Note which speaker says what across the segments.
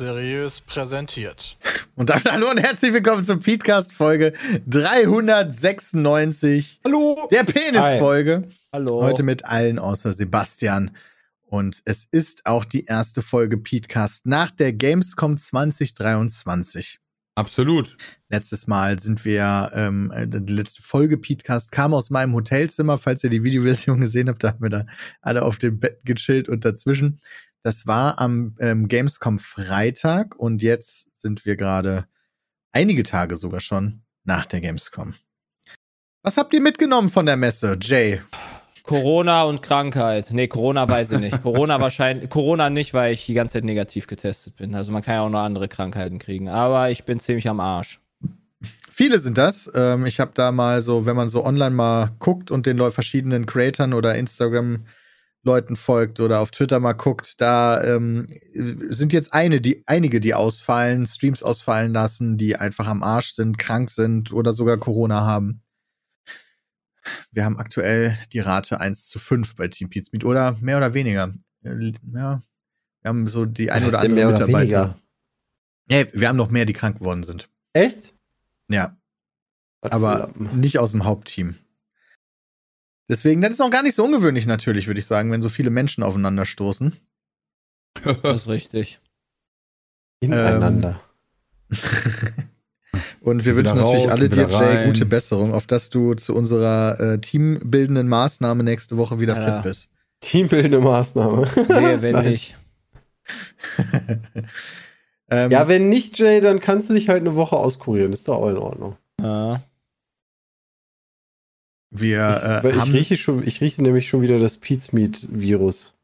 Speaker 1: Seriös präsentiert.
Speaker 2: Und damit hallo und herzlich willkommen zur Podcast Folge 396.
Speaker 3: Hallo.
Speaker 2: Der Penis-Folge.
Speaker 3: Hallo.
Speaker 2: Heute mit allen außer Sebastian. Und es ist auch die erste Folge Podcast nach der Gamescom 2023.
Speaker 3: Absolut.
Speaker 2: Letztes Mal sind wir, ähm, äh, die letzte Folge Podcast kam aus meinem Hotelzimmer. Falls ihr die Videoversion gesehen habt, da haben wir da alle auf dem Bett gechillt und dazwischen. Das war am ähm, Gamescom Freitag und jetzt sind wir gerade einige Tage sogar schon nach der Gamescom. Was habt ihr mitgenommen von der Messe, Jay?
Speaker 4: Corona und Krankheit. Nee, Corona weiß ich nicht. Corona wahrscheinlich, Corona nicht, weil ich die ganze Zeit negativ getestet bin. Also man kann ja auch noch andere Krankheiten kriegen. Aber ich bin ziemlich am Arsch.
Speaker 2: Viele sind das. Ähm, ich habe da mal so, wenn man so online mal guckt und den verschiedenen Creatern oder Instagram Leuten folgt oder auf Twitter mal guckt, da ähm, sind jetzt eine, die, einige, die ausfallen, Streams ausfallen lassen, die einfach am Arsch sind, krank sind oder sogar Corona haben. Wir haben aktuell die Rate 1 zu 5 bei Team Pizmeet oder mehr oder weniger. Ja, wir haben so die ein oder andere
Speaker 5: oder
Speaker 2: Mitarbeiter. Ja, wir haben noch mehr, die krank geworden sind.
Speaker 5: Echt?
Speaker 2: Ja,
Speaker 5: Was
Speaker 2: aber nicht aus dem Hauptteam. Deswegen, das ist auch gar nicht so ungewöhnlich natürlich, würde ich sagen, wenn so viele Menschen aufeinander stoßen.
Speaker 4: Das ist richtig.
Speaker 5: Ineinander.
Speaker 2: Und wir wünschen natürlich
Speaker 3: raus,
Speaker 2: alle dir,
Speaker 3: wieder
Speaker 2: Jay,
Speaker 3: rein.
Speaker 2: gute Besserung, auf dass du zu unserer äh, teambildenden Maßnahme nächste Woche wieder
Speaker 4: Ja.
Speaker 2: fit bist.
Speaker 5: Teambildende Maßnahme.
Speaker 4: Wehe, wenn nicht.
Speaker 2: ähm,
Speaker 5: Ja, wenn nicht, Jay, dann kannst du dich halt eine Woche auskurieren. Ist doch auch in Ordnung.
Speaker 4: Ja.
Speaker 2: Wir
Speaker 5: ich,
Speaker 2: äh,
Speaker 5: ich,
Speaker 2: haben
Speaker 5: rieche schon, ich rieche nämlich schon wieder das Pizmeat-Virus.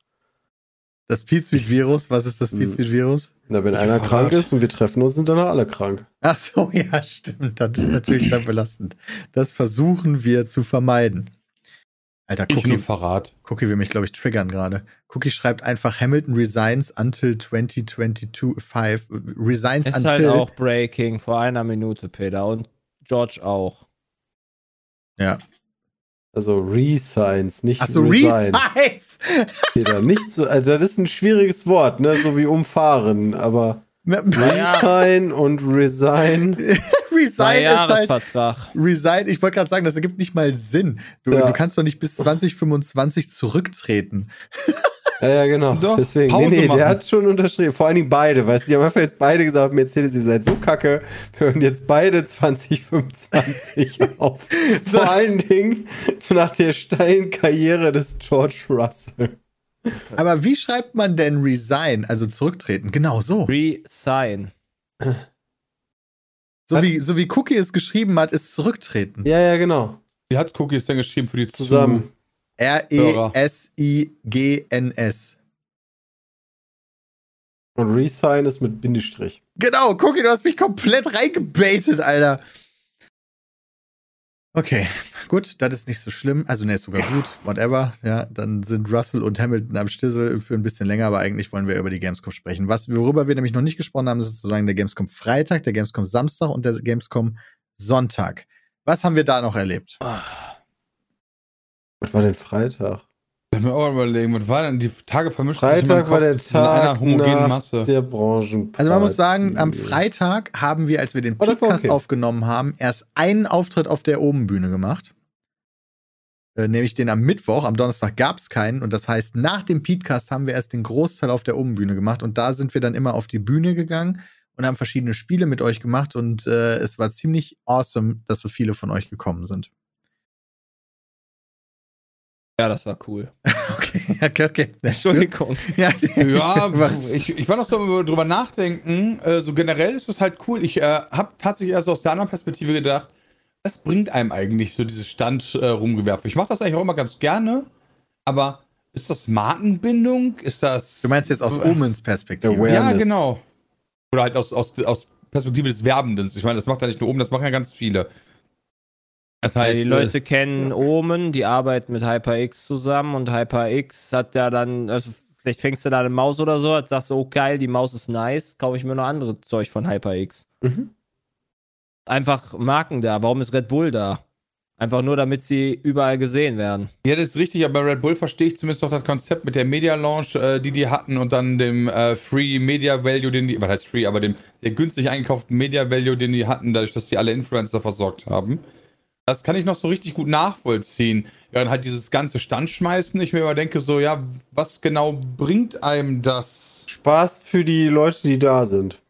Speaker 2: das Pizmeet-Virus. Was ist das
Speaker 5: Hm.
Speaker 2: Pizmeet-Virus?
Speaker 5: Na, wenn
Speaker 3: Ich
Speaker 5: einer
Speaker 3: verrat.
Speaker 5: krank ist und wir treffen uns, sind dann alle krank.
Speaker 2: Ach so, ja, stimmt. Das ist natürlich dann belastend. Das versuchen wir zu vermeiden. Alter, Cookie,
Speaker 3: Verrat.
Speaker 2: Cookie will mich, glaube ich, triggern gerade. Cookie schreibt einfach Hamilton resigns until 2022. Five. Resigns
Speaker 4: Ist
Speaker 2: until.
Speaker 4: halt auch Breaking vor einer Minute, Peter. Und George auch.
Speaker 2: Ja.
Speaker 5: Also Resigns, nicht
Speaker 2: Achso,
Speaker 5: Resign.
Speaker 2: resigns!
Speaker 5: Peter. Nicht so, also das ist ein schwieriges Wort, ne? So wie umfahren, aber. Resign und Resign.
Speaker 2: resign ist halt.
Speaker 4: Jahresvertrag.
Speaker 2: Resign, ich wollte gerade sagen, das ergibt nicht mal Sinn. Du,
Speaker 5: Ja.
Speaker 2: du kannst doch nicht bis 2025 zurücktreten.
Speaker 5: Ja, ja, genau.
Speaker 3: Doch,
Speaker 5: Deswegen,
Speaker 3: Pause
Speaker 5: nee, nee,
Speaker 3: machen.
Speaker 5: der hat schon unterschrieben. Vor allen Dingen beide, weißt du, die haben einfach jetzt beide gesagt, Mercedes, ihr seid so kacke, wir hören jetzt beide 2025 auf. Vor allen Dingen nach der steilen Karriere des George Russell.
Speaker 2: Aber wie schreibt man denn resign, also zurücktreten? Genau so.
Speaker 4: Resign.
Speaker 2: So wie, so wie Cookie es geschrieben hat, ist zurücktreten.
Speaker 5: Ja, ja, genau.
Speaker 3: Wie hat Cookies denn geschrieben für die
Speaker 5: Zusammen.
Speaker 2: E R-E-S-I-G-N-S.
Speaker 5: Und Resign ist mit Bindestrich.
Speaker 2: Genau, Cookie, du hast mich komplett reingebaitet, Alter. Okay, gut, das ist nicht so schlimm. Also, ne, ist sogar gut, whatever. Ja, dann sind Russell und Hamilton am Stissel für ein bisschen länger, aber eigentlich wollen wir über die Gamescom sprechen. Was, worüber wir nämlich noch nicht gesprochen haben, ist sozusagen der Gamescom Freitag, der Gamescom Samstag und der Gamescom Sonntag. Was haben wir da noch erlebt?
Speaker 5: Was war denn Freitag?
Speaker 3: Ich mir auch überlegen, was war denn die Tage vermischt? meinem
Speaker 5: Freitag war der
Speaker 3: zu einer
Speaker 5: Tag
Speaker 3: homogenen
Speaker 5: nach
Speaker 3: Masse.
Speaker 5: der Branchenparty.
Speaker 2: Also man muss sagen, am Freitag haben wir, als wir den
Speaker 5: Oh,
Speaker 2: Podcast
Speaker 5: okay.
Speaker 2: aufgenommen haben, erst einen Auftritt auf der Obenbühne gemacht. Äh, nämlich den am Mittwoch, am Donnerstag gab es keinen. Und das heißt, nach dem Podcast haben wir erst den Großteil auf der Obenbühne gemacht. Und da sind wir dann immer auf die Bühne gegangen und haben verschiedene Spiele mit euch gemacht. Und äh, es war ziemlich awesome, dass so viele von euch gekommen sind.
Speaker 4: Ja, das war cool.
Speaker 2: Okay, okay, okay.
Speaker 4: Entschuldigung.
Speaker 2: Ja,
Speaker 3: Ja, ich, ich war noch so über- drüber nachdenken. Äh, so generell ist das halt cool. Ich äh, habe tatsächlich erst aus der anderen Perspektive gedacht, was bringt einem eigentlich so dieses Stand äh, rumgewerfen? Ich mache das eigentlich auch immer ganz gerne, aber ist das Markenbindung? Ist das.
Speaker 2: Du meinst jetzt aus Omens Perspektive.
Speaker 3: Ja, genau. Oder halt aus, aus, aus Perspektive des Werbenden. Ich meine, das macht ja nicht nur oben, das machen ja ganz viele. Das heißt,
Speaker 4: die Leute kennen Omen, die arbeiten mit HyperX zusammen und HyperX hat ja dann, also vielleicht fängst du da eine Maus oder so, sagst du, oh geil, die Maus ist nice, kaufe ich mir noch andere Zeug von HyperX.
Speaker 5: Mhm.
Speaker 4: Einfach Marken da. Warum ist Red Bull da? Einfach nur, damit sie überall gesehen werden.
Speaker 3: Ja, das ist richtig, aber bei Red Bull verstehe ich zumindest noch das Konzept mit der Media Launch, äh, die die hatten und dann dem äh, Free Media Value, den die, was heißt Free, aber dem der günstig eingekauften Media Value, den die hatten, dadurch, dass die alle Influencer versorgt haben. Das kann ich noch so richtig gut nachvollziehen. Ja, und halt dieses ganze Standschmeißen, ich mir immer denke so, ja, was genau bringt einem das?
Speaker 5: Spaß für die Leute, die da sind.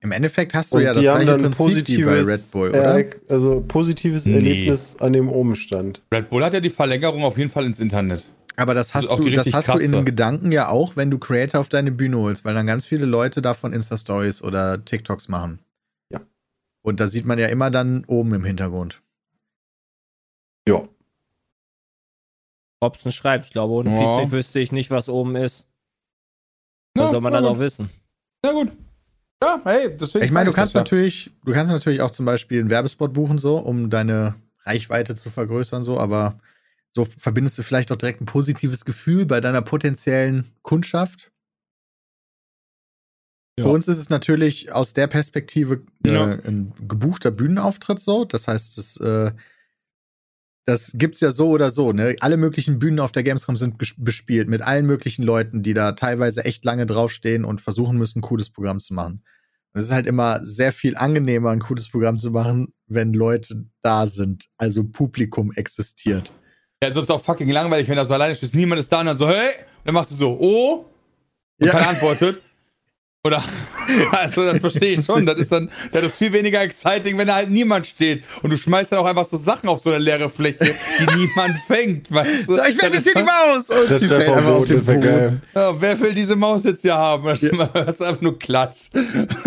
Speaker 2: Im Endeffekt hast du
Speaker 5: Und
Speaker 2: ja das gleiche
Speaker 5: dann
Speaker 2: Prinzip wie bei Red Bull, oder?
Speaker 5: Also positives
Speaker 3: Nee.
Speaker 5: Erlebnis an dem Umstand.
Speaker 3: Red Bull hat ja die Verlängerung auf jeden Fall ins Internet.
Speaker 2: Aber das hast
Speaker 3: auch
Speaker 2: du, das hast du in den Gedanken ja auch, wenn du Creator auf deine Bühne holst, weil dann ganz viele Leute davon Insta-Stories oder TikToks machen.
Speaker 5: Ja.
Speaker 2: Und da sieht man ja immer dann oben im Hintergrund.
Speaker 5: Ja.
Speaker 4: Robson schreibt, ich glaube, ohne
Speaker 3: Ja.
Speaker 4: Pizza wüsste ich nicht, was oben ist. Was
Speaker 3: Ja,
Speaker 4: soll man dann auch wissen?
Speaker 3: Na gut. Ja, hey, deswegen.
Speaker 2: Ich meine, du kannst
Speaker 3: das
Speaker 2: natürlich, du kannst natürlich auch zum Beispiel einen Werbespot buchen, so, um deine Reichweite zu vergrößern, so, aber so verbindest du vielleicht auch direkt ein positives Gefühl bei deiner potenziellen Kundschaft.
Speaker 4: Ja.
Speaker 2: Bei uns ist es natürlich aus der Perspektive äh,
Speaker 3: Ja.
Speaker 2: ein gebuchter Bühnenauftritt so. Das heißt, das, äh, das gibt's ja so oder so. Ne? Alle möglichen Bühnen auf der Gamescom sind bespielt mit allen möglichen Leuten, die da teilweise echt lange draufstehen und versuchen müssen, ein cooles Programm zu machen. Und es ist halt immer sehr viel angenehmer, ein cooles Programm zu machen, wenn Leute da sind, also Publikum existiert.
Speaker 3: Ja, sonst auch fucking langweilig, wenn da so alleine stehst. Niemand ist da und dann so, hey, und dann machst du so, oh, und
Speaker 2: Ja.
Speaker 3: keiner antwortet. Oder, also das verstehe ich schon. Das ist dann, das ist viel weniger exciting, wenn da halt niemand steht. Und du schmeißt dann auch einfach so Sachen auf so eine leere Fläche, die niemand fängt. Weißt du?
Speaker 2: So, ich will
Speaker 3: Das
Speaker 2: jetzt hier die Maus! Und sie fällt einfach auf den Boden.
Speaker 3: Ja, wer will diese Maus jetzt hier haben? Das das ist einfach nur Klatsch.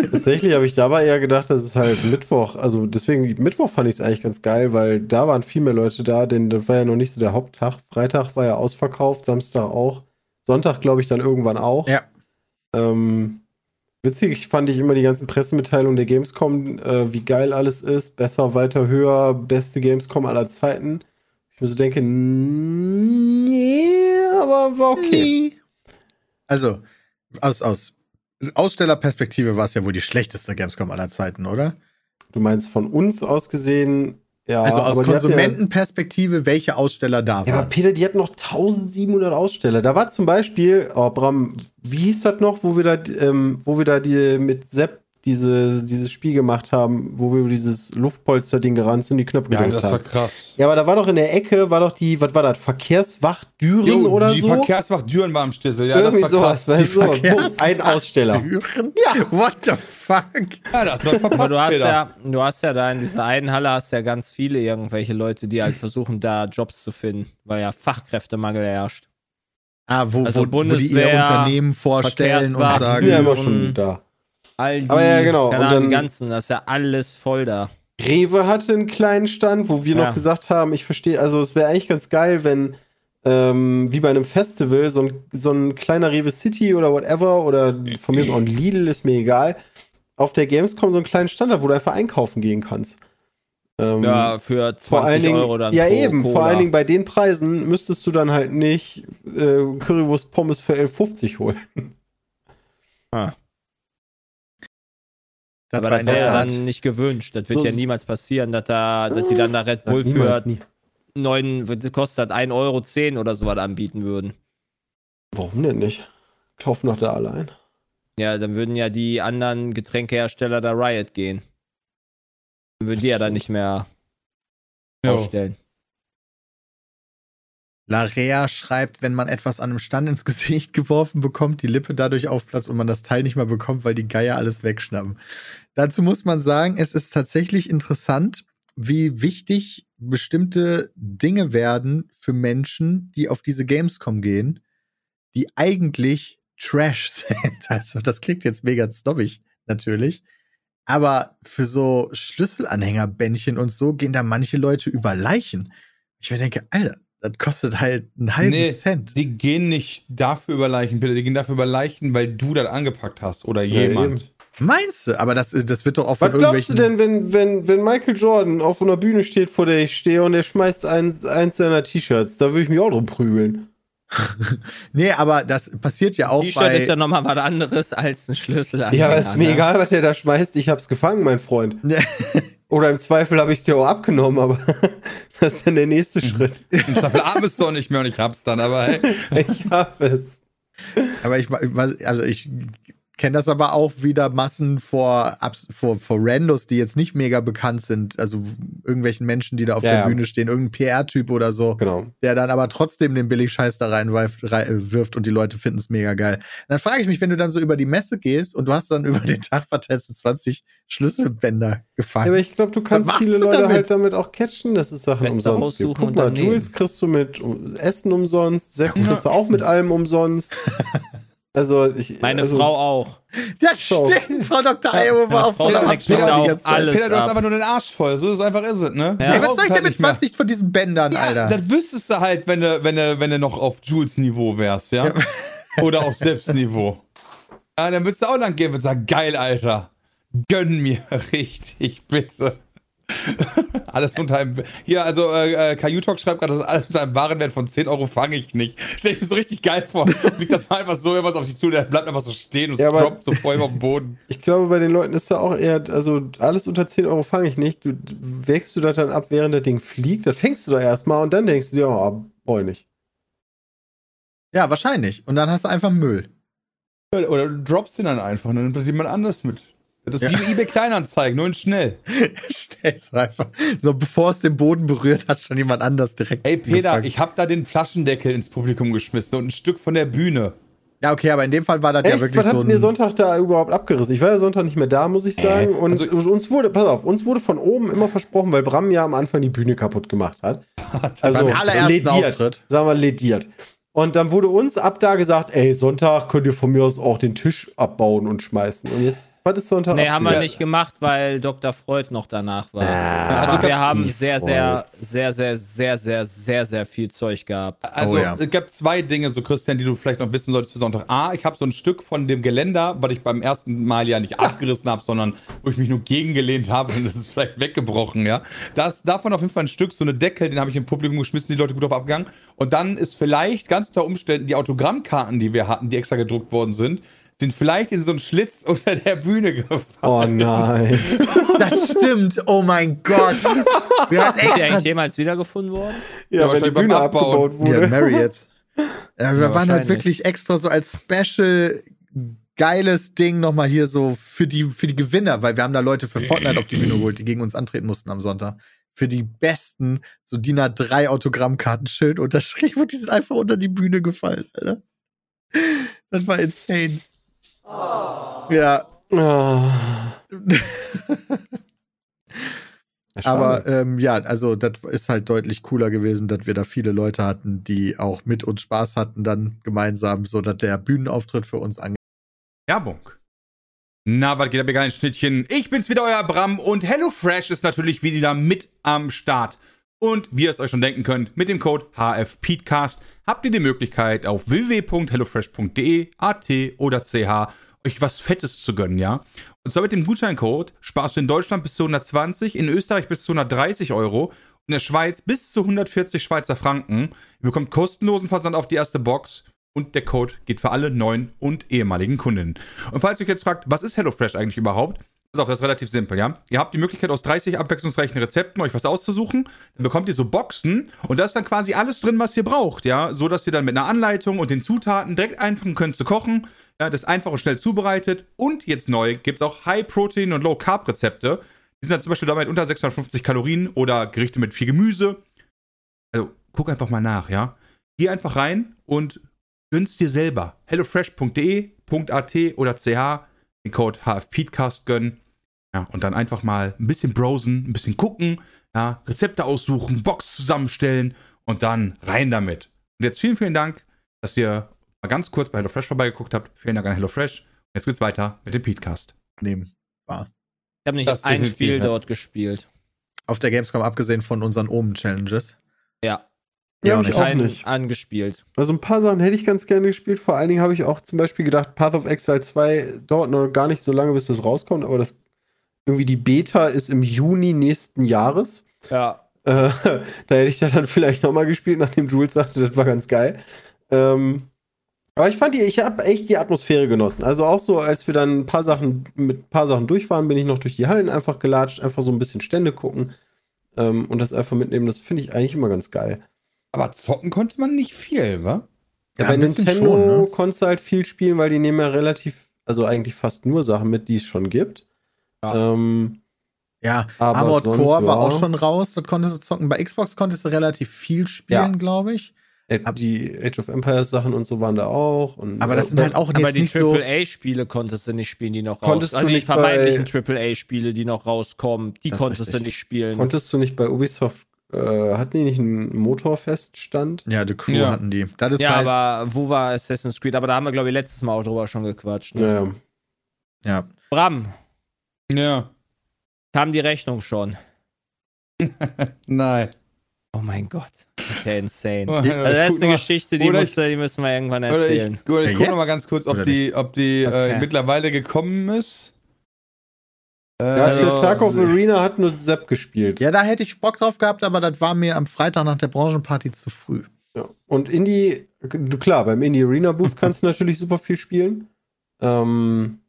Speaker 5: Tatsächlich habe ich dabei eher gedacht, dass es halt Mittwoch, also deswegen Mittwoch fand ich es eigentlich ganz geil, weil da waren viel mehr Leute da, denn das war ja noch nicht so der Haupttag. Freitag war ja ausverkauft, Samstag auch. Sonntag glaube ich dann irgendwann auch.
Speaker 2: Ja.
Speaker 5: Ähm, witzig fand ich immer die ganzen Pressemitteilungen der Gamescom, äh, wie geil alles ist, besser, weiter, höher, beste Gamescom aller Zeiten. Ich mir so denke, nee, aber war okay.
Speaker 2: Also, aus, aus Ausstellerperspektive war es ja wohl die schlechteste Gamescom aller Zeiten, oder?
Speaker 5: Du meinst von uns aus gesehen, ja.
Speaker 2: also aus
Speaker 5: hatten ja-
Speaker 2: Konsumentenperspektive, welche Aussteller da
Speaker 5: Ja, aber
Speaker 2: waren.
Speaker 5: Peter, die hatten noch 1700 Aussteller. Da war zum Beispiel, oh Bram, wie hieß das noch, wo wir da, ähm, wo wir da die mit Sepp diese, dieses Spiel gemacht haben, wo wir über dieses Luftpolster-Ding gerannt sind, die Knöpfe
Speaker 3: Ja,
Speaker 5: gedrückt
Speaker 3: das war
Speaker 5: haben.
Speaker 3: krass.
Speaker 5: Ja, aber da war doch in der Ecke, war doch die, was war das, Verkehrswacht Düren
Speaker 3: Jo,
Speaker 5: oder
Speaker 3: die
Speaker 5: so?
Speaker 3: Verkehrswacht Düren war am Stissel. Ja,
Speaker 5: Irgendwie
Speaker 3: das war krass.
Speaker 5: sowas, weißt du?
Speaker 2: Verkehrswacht
Speaker 5: Ein Aussteller.
Speaker 2: Düren? Ja. What the fuck?
Speaker 3: Ja, das war verpasst,
Speaker 4: Aber du hast ja, du hast ja da in dieser einen Halle hast ja ganz viele irgendwelche Leute, die halt versuchen, da Jobs zu finden, weil ja Fachkräftemangel herrscht.
Speaker 2: Ah, wo,
Speaker 4: Also
Speaker 2: wo, wo die ihr Unternehmen vorstellen und
Speaker 4: Verkehrswacht,
Speaker 5: Die sind ja
Speaker 2: sagen,
Speaker 5: immer schon da.
Speaker 4: All die,
Speaker 5: Aber ja, genau,
Speaker 4: keine
Speaker 5: und dann-
Speaker 4: die ganzen, das ist ja alles voll da.
Speaker 5: Rewe hatte einen kleinen Stand, wo wir
Speaker 4: Ja.
Speaker 5: noch gesagt haben, ich verstehe, also es wäre eigentlich ganz geil, wenn ähm, wie bei einem Festival so ein, so ein kleiner Rewe City oder whatever oder von mir ist auch ein Lidl, ist mir egal, auf der Gamescom so einen kleinen Stand hat, wo du einfach einkaufen gehen kannst. Ähm,
Speaker 4: Ja, für 20
Speaker 5: vor allen Dingen,
Speaker 4: Euro dann
Speaker 5: ja eben,
Speaker 4: Cola.
Speaker 5: vor allen Dingen bei den Preisen müsstest du dann halt nicht äh, Currywurst Pommes für 11,50 holen.
Speaker 4: Ah.
Speaker 2: Das
Speaker 4: Aber
Speaker 2: in
Speaker 4: wäre ja dann nicht gewünscht. Das wird
Speaker 5: So-
Speaker 4: ja niemals passieren, dass, da, dass die dann da Red Bull für
Speaker 5: nie.
Speaker 4: 9, was kostet 1,10 Euro oder sowas anbieten würden.
Speaker 5: Warum denn nicht? Kaufen doch da alle ein.
Speaker 4: Ja, dann würden ja die anderen Getränkehersteller da Riot gehen. Dann würden die ja dann nicht mehr
Speaker 3: Jo.
Speaker 4: ausstellen.
Speaker 2: Larea schreibt, wenn man etwas an einem Stand ins Gesicht geworfen bekommt, die Lippe dadurch aufplatzt und man das Teil nicht mehr bekommt, weil die Geier alles wegschnappen. Dazu muss man sagen, es ist tatsächlich interessant, wie wichtig bestimmte Dinge werden für Menschen, die auf diese Gamescom gehen, die eigentlich Trash sind. Also, das klingt jetzt mega snobbig, natürlich. Aber für so Schlüsselanhängerbändchen und so gehen da manche Leute über Leichen. Ich mir denke, Alter, das kostet halt einen halben
Speaker 3: Nee,
Speaker 2: Cent.
Speaker 3: Die gehen nicht dafür über Leichen, Peter. Die gehen dafür über Leichen, weil du das angepackt hast oder
Speaker 5: Ja,
Speaker 3: jemand.
Speaker 5: eben.
Speaker 2: Meinst du? Aber das, das wird doch auch von
Speaker 5: Was glaubst du denn, wenn, wenn, wenn Michael Jordan auf einer Bühne steht, vor der ich stehe und er schmeißt eins, eins seiner T-Shirts? Da würde ich mich auch drum prügeln.
Speaker 2: Nee, aber das passiert ja auch
Speaker 4: T-Shirt ist ja nochmal was anderes als ein Schlüssel.
Speaker 5: Ja, aber ist mir egal, was der da schmeißt. Ich hab's gefangen, mein Freund. Oder im Zweifel habe ich es dir auch abgenommen, aber das ist dann der nächste Schritt.
Speaker 3: Im Zweifel atmest du auch nicht mehr und ich hab's dann, aber hey.
Speaker 5: Ich habe es.
Speaker 2: Aber ich, also ich kenne das aber auch wieder Massen vor, vor, vor Randos, die jetzt nicht mega bekannt sind. Also irgendwelchen Menschen, die da auf
Speaker 5: Ja,
Speaker 2: der
Speaker 5: ja.
Speaker 2: Bühne stehen, irgendein PR-Typ oder so,
Speaker 5: Genau.
Speaker 2: der dann aber trotzdem den Billig-Scheiß da reinwirft rei- wirft und die Leute finden es mega geil. Dann frage ich mich, wenn du dann so über die Messe gehst und du hast dann über den Tag verteilt so 20 Schlüsselbänder
Speaker 5: Ja,
Speaker 2: gefangen.
Speaker 5: aber ich glaube, du kannst viele
Speaker 2: du
Speaker 5: Leute
Speaker 2: damit?
Speaker 5: halt damit auch catchen, dass es Sachen umsonst gibt.
Speaker 4: aussuchen
Speaker 5: Guck
Speaker 4: und
Speaker 5: mal. Jules kriegst du mit Essen umsonst, Sepp kriegst du auch mit allem umsonst. Also ich,
Speaker 4: Meine
Speaker 5: also,
Speaker 4: Frau auch.
Speaker 2: ja,
Speaker 5: So.
Speaker 2: stimmt. Frau Dr. Iowa war auch voll am
Speaker 4: auch
Speaker 2: die ganze Zeit.
Speaker 4: alles
Speaker 3: Peter, du hast einfach nur den Arsch voll. So ist einfach ist es, ne?
Speaker 4: Ja.
Speaker 2: Ey, was soll ich denn mit
Speaker 3: Nicht mehr.
Speaker 2: 20 von diesen Bändern,
Speaker 3: Ja,
Speaker 2: Alter?
Speaker 3: das wüsstest du halt, wenn du, wenn du, wenn du noch auf Jules Niveau wärst, ja? Oder auf Selbstniveau. Ja, dann würdest du auch lang gehen und sagen, geil, Alter. Gönn mir richtig, bitte. Alles unter einem. Hier, also, äh, äh, Kajutok schreibt gerade, das ist alles unter einem Warenwert von 10 Euro fange ich nicht. Stell ich mir so richtig geil vor. Fliegt das mal einfach so irgendwas auf dich zu, der bleibt einfach so stehen und
Speaker 5: Ja,
Speaker 3: droppt so voll auf den Boden.
Speaker 5: ich glaube, bei den Leuten ist da auch eher, also alles unter 10 Euro fange ich nicht. Du wächst du das dann ab, während das Ding fliegt, das fängst du da erstmal und dann denkst du dir, oh, brauch ich nicht.
Speaker 2: Ja, wahrscheinlich. Und dann hast du einfach Müll.
Speaker 3: Oder du droppst den dann einfach und dann nimmt das jemand anders mit. Das ist
Speaker 2: Ja.
Speaker 3: wie eBay Kleinanzeigen, nur in schnell.
Speaker 2: Stell's einfach. So, bevor es den Boden berührt, hat schon jemand anders direkt.
Speaker 3: Ey, Peter,
Speaker 2: gefangen.
Speaker 3: ich hab da den Flaschendeckel ins Publikum geschmissen und ein Stück von der Bühne.
Speaker 2: Ja, okay, aber in dem Fall war das ja
Speaker 5: Echt?
Speaker 2: wirklich
Speaker 5: Was
Speaker 2: so
Speaker 5: habt ihr. Sonntag da überhaupt abgerissen? Ich war ja Sonntag nicht mehr da, muss ich sagen. Und
Speaker 3: Also-
Speaker 5: uns wurde, pass auf, uns wurde von oben immer versprochen, weil Bram ja am Anfang die Bühne kaputt gemacht hat. Also
Speaker 2: Beim allerersten Auftritt.
Speaker 5: Sagen wir lediert. Und dann wurde uns ab da gesagt, ey, Sonntag könnt ihr von mir aus auch den Tisch abbauen und schmeißen. Und jetzt, was ist Sonntag?
Speaker 4: Nee, haben wir
Speaker 3: Ja.
Speaker 4: nicht gemacht, weil Dr. Freud noch danach war.
Speaker 5: Ah,
Speaker 4: also wir haben sehr, sehr, sehr, sehr, sehr, sehr, sehr, sehr viel Zeug gehabt.
Speaker 3: Also,
Speaker 2: Oh ja.
Speaker 3: es gab zwei Dinge, so Christian, die du vielleicht noch wissen solltest für Sonntag. A, ich habe so ein Stück von dem Geländer, was ich beim ersten Mal ja nicht abgerissen habe, sondern wo ich mich nur gegengelehnt habe und das ist vielleicht weggebrochen, ja. Das, davon auf jeden Fall ein Stück, so eine Deckel, den habe ich im Publikum geschmissen, die Leute gut auf abgegangen. Und dann ist vielleicht ganz unter Umständen die Autogrammkarten, die wir hatten, die extra gedruckt worden sind, sind vielleicht in so einen Schlitz unter der Bühne gefallen.
Speaker 5: Oh nein.
Speaker 2: Das stimmt. Oh mein Gott. Wir hatten
Speaker 4: Ist
Speaker 2: extra.
Speaker 4: eigentlich jemals wiedergefunden worden?
Speaker 5: Ja,
Speaker 3: Ja,
Speaker 5: wenn die Bühne
Speaker 3: Abbauen.
Speaker 5: abgebaut
Speaker 2: Die
Speaker 5: wurde.
Speaker 2: hat Mary jetzt. Ja, wir
Speaker 4: Ja,
Speaker 2: waren halt wirklich extra so als Special geiles Ding nochmal hier so für die, für die Gewinner, weil wir haben da Leute für Fortnite auf die Bühne geholt, die gegen uns antreten mussten am Sonntag. Für die besten, so DIN A3 Autogrammkartenschild unterschrieben und die sind einfach unter die Bühne gefallen, Alter. Das war insane. Ja,
Speaker 5: Ah. Ja, schade.
Speaker 2: aber ähm, ja, also das ist halt deutlich cooler gewesen, dass wir da viele Leute hatten, die auch mit uns Spaß hatten, dann gemeinsam, so dass der Bühnenauftritt für uns angeht.
Speaker 3: Werbung. Na, was geht ab, ihr geilen Schnittchen? Ich bin's wieder, euer Bram und HelloFresh ist natürlich wieder mit am Start. Und wie ihr es euch schon denken könnt, mit dem Code HFPeatcast habt ihr die Möglichkeit auf www.hellofresh.de, AT oder CH euch was Fettes zu gönnen, ja? Und zwar mit dem Gutscheincode sparst du in Deutschland bis zu 120, in Österreich bis zu 130 Euro, in der Schweiz bis zu 140 Schweizer Franken. Ihr bekommt kostenlosen Versand auf die erste Box und der Code geht für alle neuen und ehemaligen Kundinnen. Und falls ihr euch jetzt fragt, was ist HelloFresh eigentlich überhaupt? Pass auf, das ist relativ simpel, ja. Ihr habt die Möglichkeit, aus 30 abwechslungsreichen Rezepten euch was auszusuchen. Dann bekommt ihr so Boxen und da ist dann quasi alles drin, was ihr braucht, ja. So, dass ihr dann mit einer Anleitung und den Zutaten direkt anfangen könnt zu kochen. Ja, das ist einfach und schnell zubereitet. Und jetzt neu gibt es auch High-Protein- und Low-Carb-Rezepte. Die sind dann zum Beispiel damit unter 650 Kalorien oder Gerichte mit viel Gemüse. Also, guck einfach mal nach, ja. Geh einfach rein und gönn's dir selber. hellofresh.de.at oder ch den Code HFPeatcast gönnen. Ja, und dann einfach mal ein bisschen browsen, ein bisschen gucken, ja, Rezepte aussuchen, Box zusammenstellen und dann rein damit. Und jetzt vielen, vielen Dank, dass ihr mal ganz kurz bei HelloFresh vorbeigeguckt habt. Vielen Dank an HelloFresh. Jetzt geht's weiter mit dem Peatcast.
Speaker 2: Nehmen war.
Speaker 4: Ich habe nicht
Speaker 3: Das
Speaker 4: ein Spiel
Speaker 3: ja.
Speaker 4: dort gespielt.
Speaker 2: Auf der Gamescom, abgesehen von unseren Omen-Challenges.
Speaker 4: Ja,
Speaker 5: Ja,
Speaker 2: auch
Speaker 5: ich
Speaker 2: nicht.
Speaker 5: auch nicht.
Speaker 4: angespielt.
Speaker 5: Also ein paar Sachen hätte ich ganz gerne gespielt. Vor allen Dingen habe ich auch zum Beispiel gedacht, Path of Exile 2 dauert noch gar nicht so lange, bis das rauskommt, aber das irgendwie die Beta ist im Juni nächsten Jahres.
Speaker 4: Ja.
Speaker 5: Äh, da hätte ich das dann vielleicht nochmal gespielt, nachdem Jules sagte, das war ganz geil. Ähm, Aber ich fand die, ich habe echt die Atmosphäre genossen. Also auch so, als wir dann ein paar Sachen mit ein paar Sachen durch waren, bin ich noch durch die Hallen einfach gelatscht, einfach so ein bisschen Stände gucken ähm, und das einfach mitnehmen. Das finde ich eigentlich immer ganz geil.
Speaker 3: Aber zocken konnte man nicht viel, wa?
Speaker 5: Ja,
Speaker 2: Ja,
Speaker 5: bei Nintendo
Speaker 2: schon, ne?
Speaker 5: konntest du halt viel spielen, weil die nehmen ja relativ, also eigentlich fast nur Sachen mit, die es schon gibt.
Speaker 4: Ja.
Speaker 5: Ähm,
Speaker 2: Ja,
Speaker 5: Aber
Speaker 2: Armored
Speaker 5: sonst,
Speaker 2: Core war
Speaker 5: ja.
Speaker 2: auch schon raus, das konntest du zocken. Bei Xbox konntest du relativ viel spielen,
Speaker 5: Ja.
Speaker 2: glaube ich.
Speaker 5: äh, die Age of Empires Sachen und so waren da auch. Und,
Speaker 2: Aber das sind halt auch
Speaker 4: Aber
Speaker 2: jetzt
Speaker 4: die
Speaker 2: nicht so.
Speaker 4: AAA-Spiele konntest du nicht spielen, die noch raus
Speaker 5: Konntest du
Speaker 4: Also die
Speaker 5: nicht bei-
Speaker 4: vermeintlichen AAA-Spiele, die noch rauskommen, die
Speaker 2: Das
Speaker 4: konntest du nicht spielen.
Speaker 5: Konntest du nicht bei Ubisoft, äh, hatten die nicht einen Motorfeststand?
Speaker 2: Ja, The Crew
Speaker 3: Ja.
Speaker 2: hatten die. Das ist
Speaker 4: ja,
Speaker 2: halt,
Speaker 4: aber wo war Assassin's Creed? Aber da haben wir, glaube ich, letztes Mal auch drüber schon gequatscht. Ne?
Speaker 5: Naja.
Speaker 2: ja.
Speaker 4: Bram,
Speaker 3: Ja.
Speaker 4: kam die Rechnung schon.
Speaker 3: Nein.
Speaker 4: Oh mein Gott, das ist ja insane.
Speaker 3: Oder
Speaker 4: Also das ist eine
Speaker 3: mal-
Speaker 4: Geschichte, die, musst, du- die müssen wir irgendwann erzählen.
Speaker 3: ich, oder ich
Speaker 2: Ja,
Speaker 3: gucke noch
Speaker 2: jetzt?
Speaker 3: mal ganz kurz, ob
Speaker 2: Oder
Speaker 3: die, ob die
Speaker 4: Okay.
Speaker 3: äh, mittlerweile gekommen ist. Äh,
Speaker 5: Ja,
Speaker 2: Also-
Speaker 5: für Tarkov Arena hat nur Sepp gespielt.
Speaker 2: ja, da hätte ich Bock drauf gehabt, aber das war mir am Freitag nach der Branchenparty zu früh.
Speaker 5: Ja. Und Indie, klar, beim Indie Arena Booth kannst du natürlich super viel spielen. Ähm,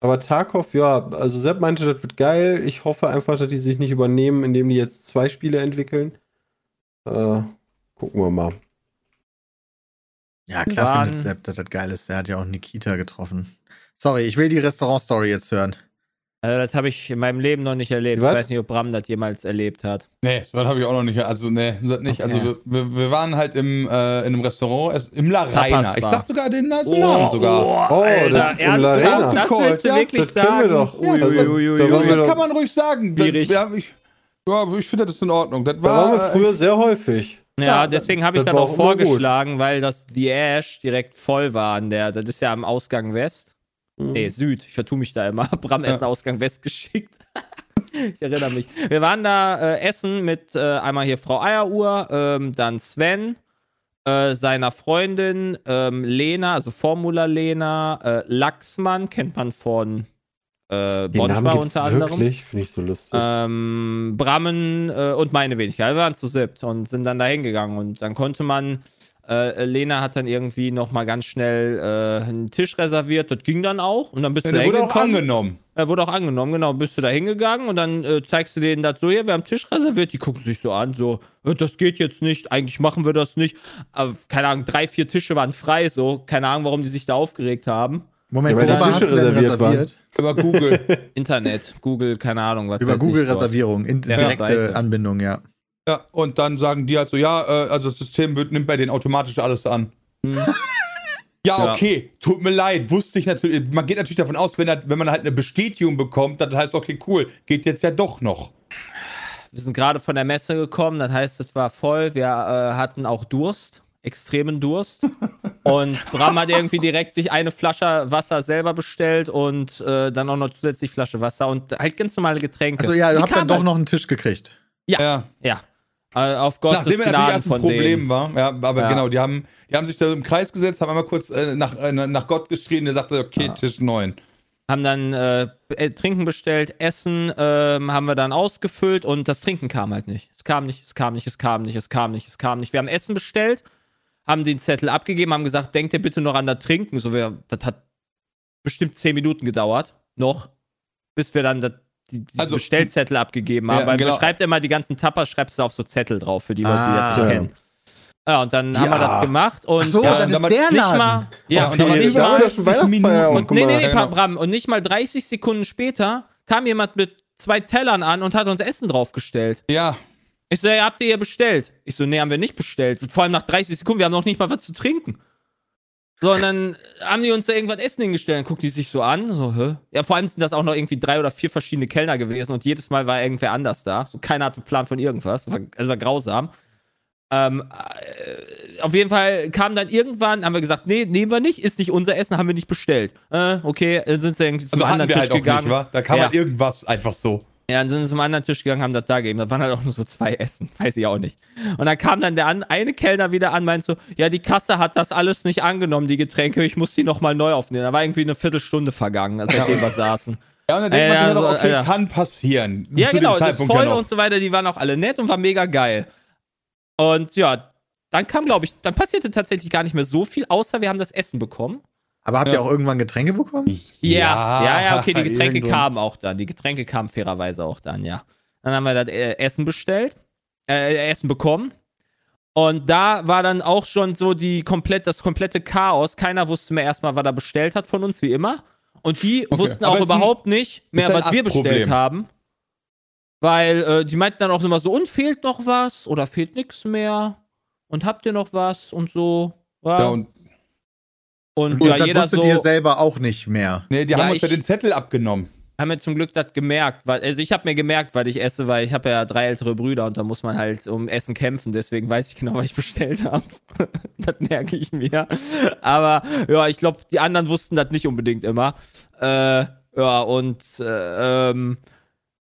Speaker 5: aber Tarkov, ja, also Sepp meinte, das wird geil. Ich hoffe einfach, dass die sich nicht übernehmen, indem die jetzt zwei Spiele entwickeln. Äh, gucken wir mal.
Speaker 2: Ja, klar findet Sepp, dass das geil ist. Der hat ja auch Nikita getroffen. Sorry, ich will die Restaurant-Story jetzt hören.
Speaker 4: Also das habe ich in meinem Leben noch nicht erlebt.
Speaker 5: Was?
Speaker 4: Ich weiß nicht, ob Bram das jemals erlebt hat.
Speaker 3: Nee, das habe ich auch noch nicht. Also, nee, das nicht.
Speaker 4: Okay.
Speaker 3: Also, wir, wir waren halt im, äh, in einem Restaurant, es- im La Reina. Ich sag sogar den Namen sogar.
Speaker 5: Oh,
Speaker 4: Alter,
Speaker 5: das- im
Speaker 4: ernsthaft?
Speaker 5: Arena.
Speaker 4: Das willst du
Speaker 3: Ja,
Speaker 4: wirklich
Speaker 5: das
Speaker 4: sagen?
Speaker 5: wir doch.
Speaker 4: Ui,
Speaker 5: Also,
Speaker 4: ui,
Speaker 5: da
Speaker 3: Ja, das
Speaker 5: doch-
Speaker 3: kann man ruhig sagen. Das, ja, ich, ja, ich finde, das ist in Ordnung. Das
Speaker 5: Da
Speaker 3: war,
Speaker 5: waren wir früher sehr häufig.
Speaker 4: Ja,
Speaker 3: Ja,
Speaker 4: deswegen habe ich
Speaker 5: das
Speaker 4: das
Speaker 5: war
Speaker 4: auch
Speaker 5: immer gut.
Speaker 4: vorgeschlagen, weil das The Ash direkt voll war an der. Das ist ja am Ausgang West.
Speaker 5: Mhm.
Speaker 4: Nee, Süd. Ich vertue mich da immer. Bram. Essen Ausgang West geschickt. ich erinnere mich. Wir waren da äh, essen mit äh, einmal hier Frau Eieruhr, ähm, dann Sven, äh, seiner Freundin ähm, Lena, also Formula Lena, äh, Lachsmann, kennt man von äh,
Speaker 5: gibt's
Speaker 4: unter anderem.
Speaker 5: wirklich, finde ich so lustig.
Speaker 4: Ähm, Brammen äh, und meine Wenigkeit. Wir waren zu siebt und sind dann da hingegangen. Und dann konnte man, äh, Lena hat dann irgendwie noch mal ganz schnell äh, einen Tisch reserviert. Das ging dann auch. Und dann bist
Speaker 3: ja,
Speaker 4: du da
Speaker 3: der wurde auch angenommen.
Speaker 4: Er wurde auch angenommen, genau. Bist du da hingegangen und dann äh, zeigst du denen das so, hier, wir haben Tisch reserviert. Die gucken sich so an, so, äh, das geht jetzt nicht, eigentlich machen wir das nicht. Aber, keine Ahnung, drei, vier Tische waren frei, so. Keine Ahnung, warum die sich da aufgeregt haben.
Speaker 2: Moment,
Speaker 5: Ja,
Speaker 2: worüber hast
Speaker 5: Tische
Speaker 2: du denn
Speaker 5: reserviert waren.
Speaker 2: reserviert?
Speaker 3: Über Google.
Speaker 4: Internet, Google, keine Ahnung, was
Speaker 2: Über
Speaker 4: weiß ich
Speaker 2: Google
Speaker 4: dort.
Speaker 2: Reservierung, in
Speaker 4: Der
Speaker 2: direkte
Speaker 4: Seite.
Speaker 2: Anbindung, ja.
Speaker 3: Ja, und dann sagen die halt so, ja, äh, also das System wird, nimmt bei denen automatisch alles an.
Speaker 4: Hm.
Speaker 3: Ja,
Speaker 4: Ja.
Speaker 3: okay, tut mir leid, wusste ich natürlich. Man geht natürlich davon aus, wenn, er, wenn man halt eine Bestätigung bekommt, dann heißt, okay, cool, geht jetzt ja doch noch.
Speaker 4: Wir sind gerade von der Messe gekommen, das heißt, es war voll. Wir äh, hatten auch Durst, extremen Durst. und Bram hat irgendwie direkt sich eine Flasche Wasser selber bestellt und äh, dann auch noch zusätzlich Flasche Wasser und halt ganz normale Getränke.
Speaker 2: Also ja,
Speaker 4: Die
Speaker 2: du habt dann doch
Speaker 4: halt-
Speaker 2: noch einen Tisch gekriegt.
Speaker 3: Ja.
Speaker 4: Ja. Äh, auf Gottes
Speaker 3: Nachdem er natürlich erst ein Problem
Speaker 4: denen.
Speaker 3: war. Ja, aber
Speaker 4: Ja.
Speaker 3: genau, die haben, die haben sich da im Kreis gesetzt, haben einmal kurz äh, nach, äh, nach Gott geschrien, der sagte, okay, Tisch 9.
Speaker 4: Haben dann äh, äh, Trinken bestellt, Essen ähm, haben wir dann ausgefüllt und das Trinken kam halt nicht. Es kam nicht, es kam nicht, es kam nicht, es kam nicht, es kam nicht. Wir haben Essen bestellt, haben den Zettel abgegeben, haben gesagt, denkt ihr bitte noch an das Trinken. So, wir, das hat bestimmt zehn Minuten gedauert, noch, bis wir dann das, die, die
Speaker 3: Also-
Speaker 4: Bestellzettel abgegeben haben.
Speaker 3: Ja,
Speaker 4: weil
Speaker 3: genau.
Speaker 4: man schreibt immer die ganzen Tappers, schreibst du auf so Zettel drauf, für die Leute, die das
Speaker 2: Ah.
Speaker 4: nicht
Speaker 5: Ja.
Speaker 4: kennen. Ja, und dann haben wir
Speaker 5: Ja.
Speaker 4: das gemacht und
Speaker 2: Ach so,
Speaker 3: Ja,
Speaker 2: dann
Speaker 3: und
Speaker 2: ist der
Speaker 4: nicht
Speaker 2: Laden.
Speaker 4: mal, ja,
Speaker 3: und
Speaker 4: und
Speaker 3: dann
Speaker 4: nicht mal,
Speaker 5: wir schon
Speaker 3: 30
Speaker 5: Weihnachtsfeier auch
Speaker 3: Minuten-
Speaker 4: Nee, nee, nee,
Speaker 3: Ja, genau.
Speaker 4: Bram. Und nicht mal 30 Sekunden später kam jemand mit zwei Tellern an und hat uns Essen draufgestellt.
Speaker 3: Ja,
Speaker 4: Ich so, ja, habt ihr hier bestellt? Ich so, nee, haben wir nicht bestellt. Vor allem nach 30 Sekunden, wir haben noch nicht mal was zu trinken. So, und dann haben die uns da irgendwas Essen hingestellt. Dann gucken die sich so an. So, hä? Ja, vor allem sind das auch noch irgendwie drei oder vier verschiedene Kellner gewesen und jedes Mal war irgendwer anders da. So, keiner hatte einen Plan von irgendwas. War, war grausam. Ähm, äh, auf jeden Fall kam dann irgendwann, haben wir gesagt, nee, nehmen wir nicht, ist nicht unser Essen, haben wir nicht bestellt. Äh, okay, dann sind sie irgendwie zum
Speaker 3: also
Speaker 4: anderen
Speaker 3: wir
Speaker 4: Tisch
Speaker 3: halt
Speaker 4: gegangen.
Speaker 3: nicht, wa? Da kam
Speaker 4: Ja.
Speaker 3: halt irgendwas einfach so.
Speaker 4: Ja, dann sind sie zum anderen Tisch gegangen, haben das da gegeben. Da waren halt auch nur so zwei Essen. Weiß ich auch nicht. Und dann kam dann der an, eine Kellner wieder an, meint so, ja, die Kasse hat das alles nicht angenommen, die Getränke. Ich muss die nochmal neu aufnehmen. Da war irgendwie eine Viertelstunde vergangen, als wir saßen.
Speaker 3: Ja, und dann denkt
Speaker 4: Ja,
Speaker 3: man sich
Speaker 4: so,
Speaker 3: halt auch, okay,
Speaker 4: Alter.
Speaker 3: kann passieren.
Speaker 4: Ja,
Speaker 3: Zu dem
Speaker 4: genau, ist
Speaker 3: Zeitpunkt
Speaker 4: voll
Speaker 3: ja noch.
Speaker 4: und so weiter. Die waren auch alle nett und war mega geil. Und ja, dann kam, glaube ich, dann passierte tatsächlich gar nicht mehr so viel, außer wir haben das Essen bekommen.
Speaker 2: Aber habt
Speaker 3: Ja.
Speaker 2: ihr auch irgendwann Getränke bekommen?
Speaker 4: Ja, ja, ja, okay, die Getränke
Speaker 3: irgendwann.
Speaker 4: kamen auch dann. Die Getränke kamen fairerweise auch dann, ja. Dann haben wir das äh, Essen bestellt, äh, Essen bekommen. Und da war dann auch schon so die komplett, das komplette Chaos. Keiner wusste mehr erstmal, was er bestellt hat von uns, wie immer. Und die
Speaker 3: Okay.
Speaker 4: wussten
Speaker 3: Aber
Speaker 4: auch
Speaker 3: ist ein-
Speaker 4: überhaupt nicht mehr, was wir bestellt haben. Weil äh, die meinten dann auch immer so, und fehlt noch was oder fehlt nichts mehr? Und habt ihr noch was und so? Ja,
Speaker 3: Ja, und
Speaker 4: und,
Speaker 2: Und
Speaker 4: ja,
Speaker 2: das
Speaker 4: jeder
Speaker 2: wusstet
Speaker 4: so.
Speaker 2: ihr selber auch nicht mehr.
Speaker 3: nee, die
Speaker 4: Ja,
Speaker 3: haben uns ja den Zettel abgenommen.
Speaker 4: haben wir zum Glück das gemerkt, weil also ich habe mir gemerkt, weil ich esse, weil ich habe ja drei ältere Brüder und da muss man halt um Essen kämpfen, deswegen weiß ich genau, was ich bestellt habe. das merke ich mir. Aber ja, ich glaube, die anderen wussten das nicht unbedingt immer. Äh, ja, und äh, ähm,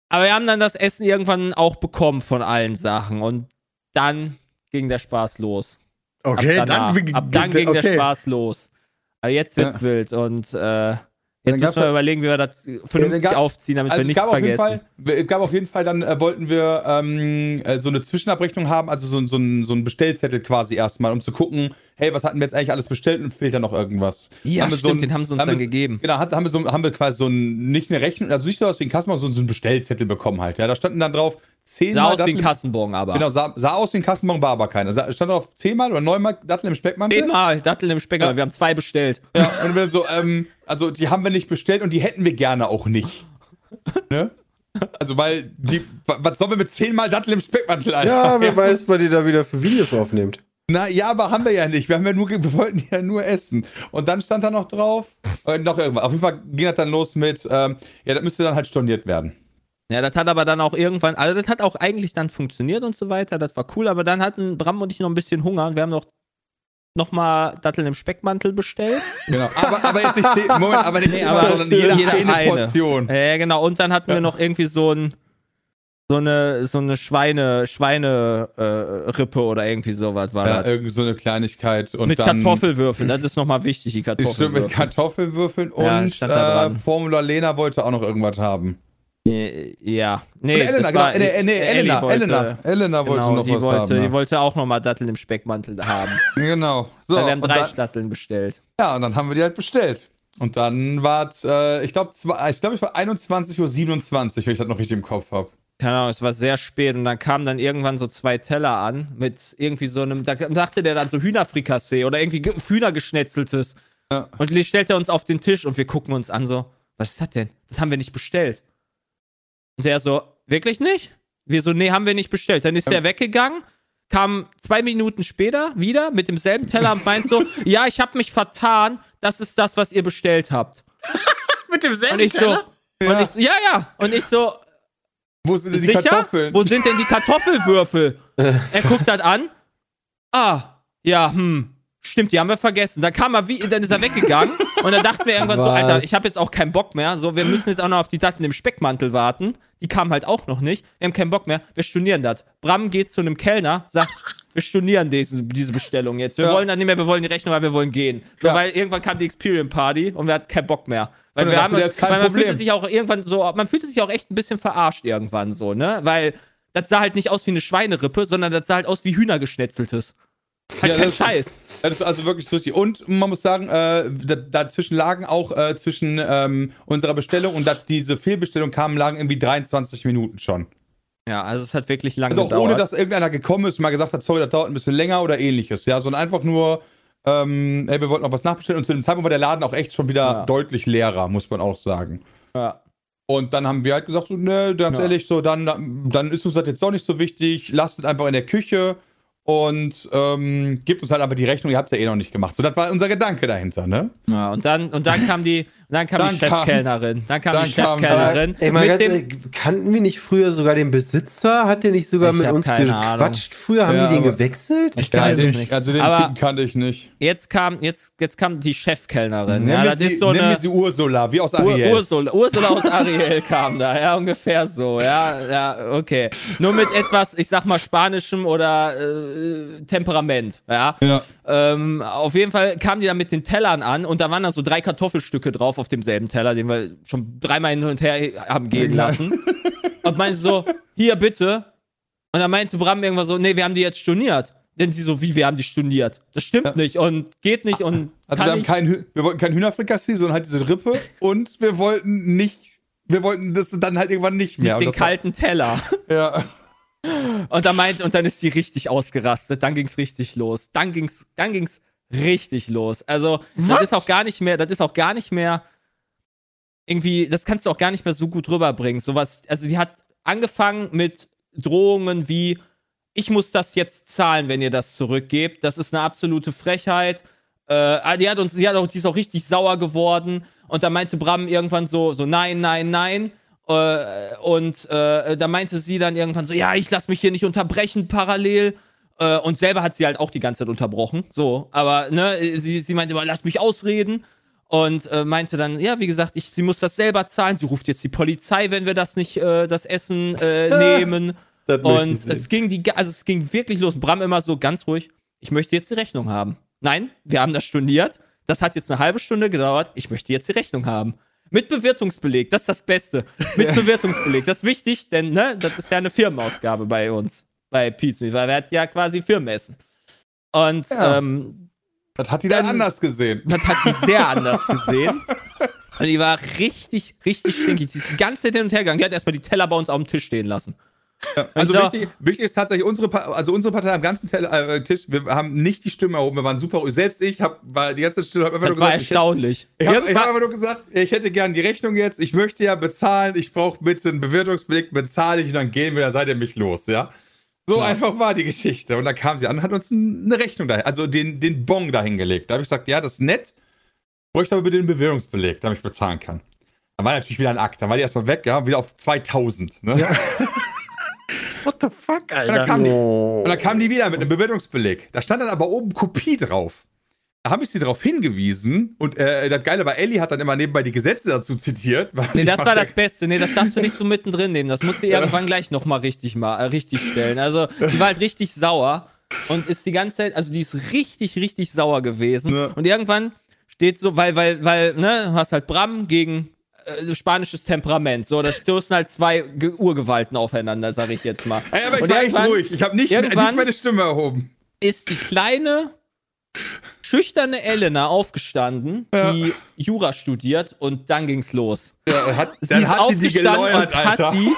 Speaker 4: aber wir haben dann das Essen irgendwann auch bekommen von allen Sachen und dann ging der Spaß los.
Speaker 2: Okay,
Speaker 4: ab, danach,
Speaker 2: dann,
Speaker 4: ab dann ging der
Speaker 2: okay.
Speaker 4: Spaß los. Aber jetzt wird's
Speaker 3: Ja.
Speaker 4: wild und äh, jetzt müssen wir überlegen, wie wir das vernünftig
Speaker 3: gab-
Speaker 4: aufziehen, damit
Speaker 3: Also
Speaker 4: wir nichts
Speaker 3: gab, auf jeden
Speaker 4: vergessen.
Speaker 3: Fall, es gab auf jeden Fall, dann äh, wollten wir ähm, äh, so eine Zwischenabrechnung haben, also so, so, ein, so ein Bestellzettel quasi erstmal, um zu gucken, hey, was hatten wir jetzt eigentlich alles bestellt und fehlt da noch irgendwas?
Speaker 4: Ja,
Speaker 3: Haben
Speaker 4: stimmt,
Speaker 3: so ein-
Speaker 4: den haben sie uns
Speaker 3: haben
Speaker 4: dann
Speaker 3: wir-
Speaker 4: gegeben.
Speaker 3: Genau, haben, wir so, haben wir quasi so ein, nicht eine Rechnung, also nicht so was wie ein Kassenbon, sondern so einen Bestellzettel bekommen halt. Ja, da standen dann drauf
Speaker 4: Sah
Speaker 3: zehnmal
Speaker 4: aus wie ein Kassenbon, aber.
Speaker 3: Genau, sah, sah aus wie ein Kassenbon, war aber keiner. Stand drauf zehnmal oder neunmal Datteln im Speckmantel.
Speaker 4: Zehnmal Datteln im Speck,
Speaker 3: Ja.
Speaker 4: wir haben zwei bestellt.
Speaker 3: Ja, und wir so, ähm, also die haben wir nicht bestellt und die hätten wir gerne auch nicht. Ne? Also, weil die, wa- was sollen wir mit zehnmal Datteln im Speckmantel, Alter?
Speaker 5: Ja, wer weiß, was ihr da wieder für Videos aufnehmt.
Speaker 3: Na ja, aber haben wir ja nicht. Wir haben ja nur, wir wollten ja nur essen. Und dann stand da noch drauf, äh, noch irgendwas. Auf jeden Fall ging das dann los mit, ähm, ja, das müsste dann halt storniert werden.
Speaker 4: Ja, das hat aber dann auch irgendwann, also das hat auch eigentlich dann funktioniert und so weiter, das war cool, aber dann hatten Bram und ich noch ein bisschen Hunger und wir haben noch nochmal Datteln im Speckmantel bestellt.
Speaker 3: Genau. Aber, aber jetzt nicht zehn, Moment, aber nicht
Speaker 4: Nee,
Speaker 3: immer,
Speaker 4: aber
Speaker 3: sondern jeder,
Speaker 4: jeder
Speaker 3: eine
Speaker 4: eine.
Speaker 3: Portion.
Speaker 4: Ja, genau, und dann hatten wir
Speaker 3: Ja.
Speaker 4: noch irgendwie so ein so eine, so eine Schweine, Schweine, äh, Rippe oder irgendwie sowas war
Speaker 3: Ja,
Speaker 4: das.
Speaker 3: irgend so eine Kleinigkeit. Und
Speaker 4: Mit
Speaker 3: dann,
Speaker 4: Kartoffelwürfeln, das ist nochmal wichtig, die
Speaker 3: Stimmt, mit
Speaker 4: Kartoffelwürfel.
Speaker 3: Kartoffelwürfeln
Speaker 4: Ja,
Speaker 3: und
Speaker 4: da
Speaker 3: äh. Formula Lena wollte auch noch irgendwas haben.
Speaker 4: Äh, Ja, nee,
Speaker 3: Und Elena, genau,
Speaker 4: war-
Speaker 3: nee, nee,
Speaker 4: Ellie
Speaker 3: Elena,
Speaker 4: wollte-
Speaker 3: Elena, Elena wollte
Speaker 4: genau,
Speaker 3: noch
Speaker 4: die
Speaker 3: was
Speaker 4: wollte,
Speaker 3: haben.
Speaker 4: Die
Speaker 3: ja.
Speaker 4: wollte auch nochmal Datteln im Speckmantel haben.
Speaker 3: Genau. So,
Speaker 4: wir haben drei
Speaker 3: dann,
Speaker 4: Datteln bestellt.
Speaker 3: ja, und dann haben wir die halt bestellt. Und dann war es, äh, ich glaube, ich glaube, es war 21.27 Uhr, wenn ich das noch richtig im Kopf habe.
Speaker 4: Keine Ahnung, es war sehr spät und dann kamen dann irgendwann so zwei Teller an mit irgendwie so einem, da dachte der dann so Hühnerfrikassee oder irgendwie ge- Hühnergeschnetzeltes.
Speaker 3: Ja.
Speaker 4: Und die stellt er uns auf den Tisch und wir gucken uns an so, was ist das denn? Das haben wir nicht bestellt. Und der so, wirklich nicht? Wir so, nee, haben wir nicht bestellt. Dann ist
Speaker 3: Ja.
Speaker 4: der weggegangen, kam zwei Minuten später wieder mit demselben Teller und meint so, ja, ich habe mich vertan, das ist das, was ihr bestellt habt.
Speaker 2: Mit demselben
Speaker 4: Und ich so,
Speaker 2: Teller?
Speaker 4: und ich so, ja, ja. Und ich so,
Speaker 3: Wo sind denn die
Speaker 4: Sicher?
Speaker 3: Kartoffeln?
Speaker 4: Wo sind denn die Kartoffelwürfel? er guckt das an. Ah, ja, hm. Stimmt, die haben wir vergessen. Dann kam er wie, dann ist er weggegangen und dann dachten wir irgendwann so,
Speaker 5: Was?
Speaker 4: Alter, ich habe jetzt auch keinen Bock mehr. So, wir müssen jetzt auch noch auf die Daten im Speckmantel warten. Die kamen halt auch noch nicht. Wir haben keinen Bock mehr. Wir stornieren das. Bram geht zu einem Kellner, sagt, wir stornieren diese, diese Bestellung jetzt. Wir
Speaker 3: Ja.
Speaker 4: wollen dann nicht mehr, wir wollen die Rechnung, weil wir wollen gehen. So,
Speaker 3: Ja.
Speaker 4: weil irgendwann kam die Experience Party und wir hatten keinen Bock mehr. Weil wir haben, weil man fühlte sich auch irgendwann so, man fühlte sich auch echt ein bisschen verarscht irgendwann so, ne? Weil das sah halt nicht aus wie eine Schweinerippe, sondern das sah halt aus wie Hühnergeschnetzeltes. Halt
Speaker 3: Ja,
Speaker 4: kein
Speaker 3: das-
Speaker 4: Scheiß.
Speaker 3: Das ist also wirklich lustig. Und man muss sagen, äh, da, dazwischen lagen auch äh, zwischen ähm, unserer Bestellung und dat, diese Fehlbestellung kamen, lagen irgendwie 23 Minuten schon.
Speaker 4: Ja, also es hat wirklich lange
Speaker 3: Also auch
Speaker 4: gedauert.
Speaker 3: ohne, dass irgendeiner gekommen ist und mal gesagt hat, sorry, das dauert ein bisschen länger oder ähnliches. Ja, sondern einfach nur, ähm, ey, wir wollten noch was nachbestellen. Und zu dem Zeitpunkt war der Laden auch echt schon wieder
Speaker 4: Ja.
Speaker 3: deutlich leerer, muss man auch sagen.
Speaker 4: ja.
Speaker 3: Und dann haben wir halt gesagt, so, ne, ganz
Speaker 4: Ja.
Speaker 3: ehrlich, so, dann, dann ist uns das jetzt doch nicht so wichtig, lasst es einfach in der Küche und ähm, gebt uns halt einfach die Rechnung, ihr habt es ja eh noch nicht gemacht. So, das war unser Gedanke dahinter, ne?
Speaker 4: ja und dann und dann kam die dann kam
Speaker 3: Dann
Speaker 4: die Chefkellnerin, dann kam
Speaker 3: dann
Speaker 4: die Chefkellnerin
Speaker 5: Ey, mal ganz kannten wir nicht früher sogar den Besitzer? Hat der nicht sogar
Speaker 4: Ich
Speaker 5: mit uns gequatscht früher? Haben
Speaker 3: Ja,
Speaker 5: die den gewechselt?
Speaker 4: Ich weiß es
Speaker 3: den,
Speaker 4: nicht.
Speaker 3: Also den
Speaker 4: Aber-
Speaker 3: Typen kannte ich nicht.
Speaker 4: jetzt kam jetzt jetzt kam die Chefkellnerin.
Speaker 3: Nenn
Speaker 4: Ja,
Speaker 3: sie,
Speaker 4: so
Speaker 3: sie Ursula, wie aus
Speaker 4: Ur
Speaker 3: Ariel.
Speaker 4: Ursula, Ursula aus Ariel kam da, ja, ungefähr so, ja, ja, okay. Nur mit etwas, ich sag mal, spanischem oder äh, Temperament, ja.
Speaker 3: ja.
Speaker 4: Ähm, auf jeden Fall kamen die dann mit den Tellern an und da waren dann so drei Kartoffelstücke drauf auf demselben Teller, den wir schon dreimal hin und her haben gehen
Speaker 3: Ja.
Speaker 4: lassen. Und meinte so, hier bitte. Und dann meinte Bram irgendwann so, nee, wir haben die jetzt storniert. Denn sie so, wie, wir haben die storniert. Das stimmt
Speaker 3: Ja.
Speaker 4: nicht und geht nicht und
Speaker 3: Also wir, haben
Speaker 4: nicht.
Speaker 3: kein, wir wollten kein Hühnerfrikassee, sondern halt diese Rippe und wir wollten nicht, wir wollten das dann halt irgendwann nicht mehr.
Speaker 4: nicht den kalten Teller.
Speaker 3: Ja.
Speaker 4: Und dann meint, und dann ist die richtig ausgerastet. Dann ging's richtig los. Dann ging's, dann ging's richtig los. Also, das
Speaker 2: Was?
Speaker 4: ist auch gar nicht mehr, das ist auch gar nicht mehr irgendwie, das kannst du auch gar nicht mehr so gut rüberbringen. Sowas, also die hat angefangen mit Drohungen wie, ich muss das jetzt zahlen, wenn ihr das zurückgebt. Das ist eine absolute Frechheit. Äh, die hat uns, die hat auch, die ist auch richtig sauer geworden. Und da meinte Bram irgendwann so, so nein, nein, nein. Äh, und äh, da meinte sie dann irgendwann so, ja, ich lass mich hier nicht unterbrechen parallel. Äh, und selber hat sie halt auch die ganze Zeit unterbrochen. So, aber ne, sie, sie meinte immer, lass mich ausreden. Und äh, meinte dann, ja, wie gesagt, ich, sie muss das selber zahlen. Sie ruft jetzt die Polizei, wenn wir das nicht, äh, das Essen äh, nehmen.
Speaker 5: Das
Speaker 4: Und es ging die, also es ging wirklich los. Bram immer so ganz ruhig. Ich möchte jetzt die Rechnung haben. Nein, wir haben das storniert. Das hat jetzt eine halbe Stunde gedauert. Ich möchte jetzt die Rechnung haben. Mit Bewirtungsbeleg, das ist das Beste. Mit Bewirtungsbeleg, das ist wichtig, denn ne, das ist ja eine Firmenausgabe bei uns, bei Pete's Meat, weil wir hat ja quasi Firmenessen. Und
Speaker 3: Ja.
Speaker 4: ähm,
Speaker 3: Das hat die dann
Speaker 4: Dann-
Speaker 3: anders gesehen.
Speaker 4: das hat die sehr anders gesehen. Und die war richtig, richtig stinkig. Die ist die ganze Zeit hin und her gegangen. Die hat erstmal die Teller bei uns auf dem Tisch stehen lassen.
Speaker 3: Also
Speaker 4: Also-
Speaker 3: wichtig, wichtig ist tatsächlich unsere, Pa- also unsere Partei am ganzen Tel äh, Tisch. Wir haben nicht die Stimme erhoben. Wir waren super. Selbst ich habe, war die ganze Stunde hab einfach
Speaker 4: Das
Speaker 3: nur
Speaker 4: war
Speaker 3: gesagt,
Speaker 4: erstaunlich.
Speaker 3: ich habe hab einfach nur gesagt, ich hätte gern die Rechnung jetzt. Ich möchte ja bezahlen. Ich brauche bitte einen Bewirtungsbeleg. Bezahle ich und dann gehen wir. Dann seid ihr mich los, ja. So einfach war die Geschichte. Und dann kam sie an und hat uns eine Rechnung dahin, also den, den Bon dahingelegt. Da habe ich gesagt, ja, das ist nett. Bräuchte aber bitte den Bewirtungsbeleg, damit ich bezahlen kann. Dann war natürlich wieder ein Akt. Dann war die erstmal weg, ja, wieder auf 2000. Ne?
Speaker 2: What the fuck,
Speaker 3: Und, dann
Speaker 2: Alter?
Speaker 3: kam die, und dann kam die wieder mit einem Bewirtungsbeleg. Da stand dann aber oben Kopie drauf. Da habe ich sie darauf hingewiesen und äh, das Geile war, Ellie hat dann immer nebenbei die Gesetze dazu zitiert.
Speaker 4: Nee, das war das Beste. Nee, das darfst du nicht so mittendrin nehmen. Das musst du irgendwann gleich nochmal richtig, ma- äh, richtig stellen. Also, sie war halt richtig sauer und ist die ganze Zeit, also die ist richtig, richtig sauer gewesen.
Speaker 3: Ja.
Speaker 4: Und irgendwann steht so, weil, weil, weil, ne, du hast halt Bram gegen äh, spanisches Temperament. So, da stoßen halt zwei Ge Urgewalten aufeinander, sag ich jetzt mal.
Speaker 3: Ey, aber ich
Speaker 4: Und
Speaker 3: war echt ruhig. Ich habe nicht, nicht meine Stimme erhoben.
Speaker 4: ist die kleine, schüchterne Elena aufgestanden,
Speaker 3: Ja.
Speaker 4: die Jura studiert und dann ging's los.
Speaker 3: Ja, hat,
Speaker 4: Sie
Speaker 3: dann
Speaker 4: ist
Speaker 3: hat die die
Speaker 4: aufgestanden
Speaker 3: geläutert,
Speaker 4: und
Speaker 3: Alter.
Speaker 4: hat die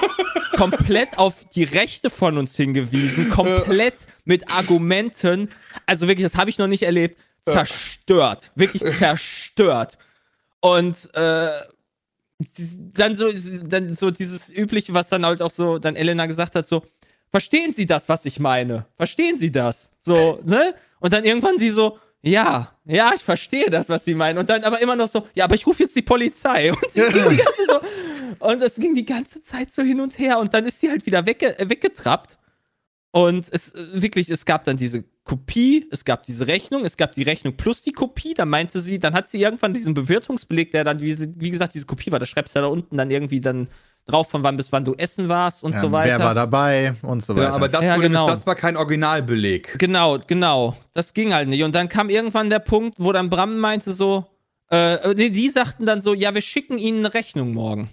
Speaker 4: komplett auf die Rechte von uns hingewiesen, komplett mit Argumenten, also wirklich, das habe ich noch nicht erlebt, zerstört, wirklich zerstört. Und äh, dann so, dann so dieses übliche, was dann halt auch so, dann Elena gesagt hat, so, verstehen Sie das, was ich meine? Verstehen Sie das? So, ne? Und dann irgendwann sie so, ja, ja, ich verstehe das, was Sie meinen. Und dann aber immer noch so, ja, aber ich rufe jetzt die Polizei. Und sie ging die ganze so, und es ging die ganze Zeit so hin und her. Und dann ist sie halt wieder wegge äh, weggetrappt. Und es äh, wirklich, es gab dann diese Kopie, es gab diese Rechnung, es gab die Rechnung plus die Kopie. Dann meinte sie, dann hat sie irgendwann diesen Bewirtungsbeleg, der dann, wie, wie gesagt, diese Kopie war, da schreibst du da unten dann irgendwie dann drauf, von wann bis wann du essen warst und
Speaker 2: Ja,
Speaker 4: so weiter.
Speaker 2: wer war dabei und so weiter.
Speaker 3: Ja, aber das,
Speaker 4: Ja, genau.
Speaker 3: ist, das war kein Originalbeleg.
Speaker 4: Genau, genau. Das ging halt nicht. Und dann kam irgendwann der Punkt, wo dann Bram meinte so, äh, nee, die sagten dann so, ja, wir schicken ihnen eine Rechnung morgen.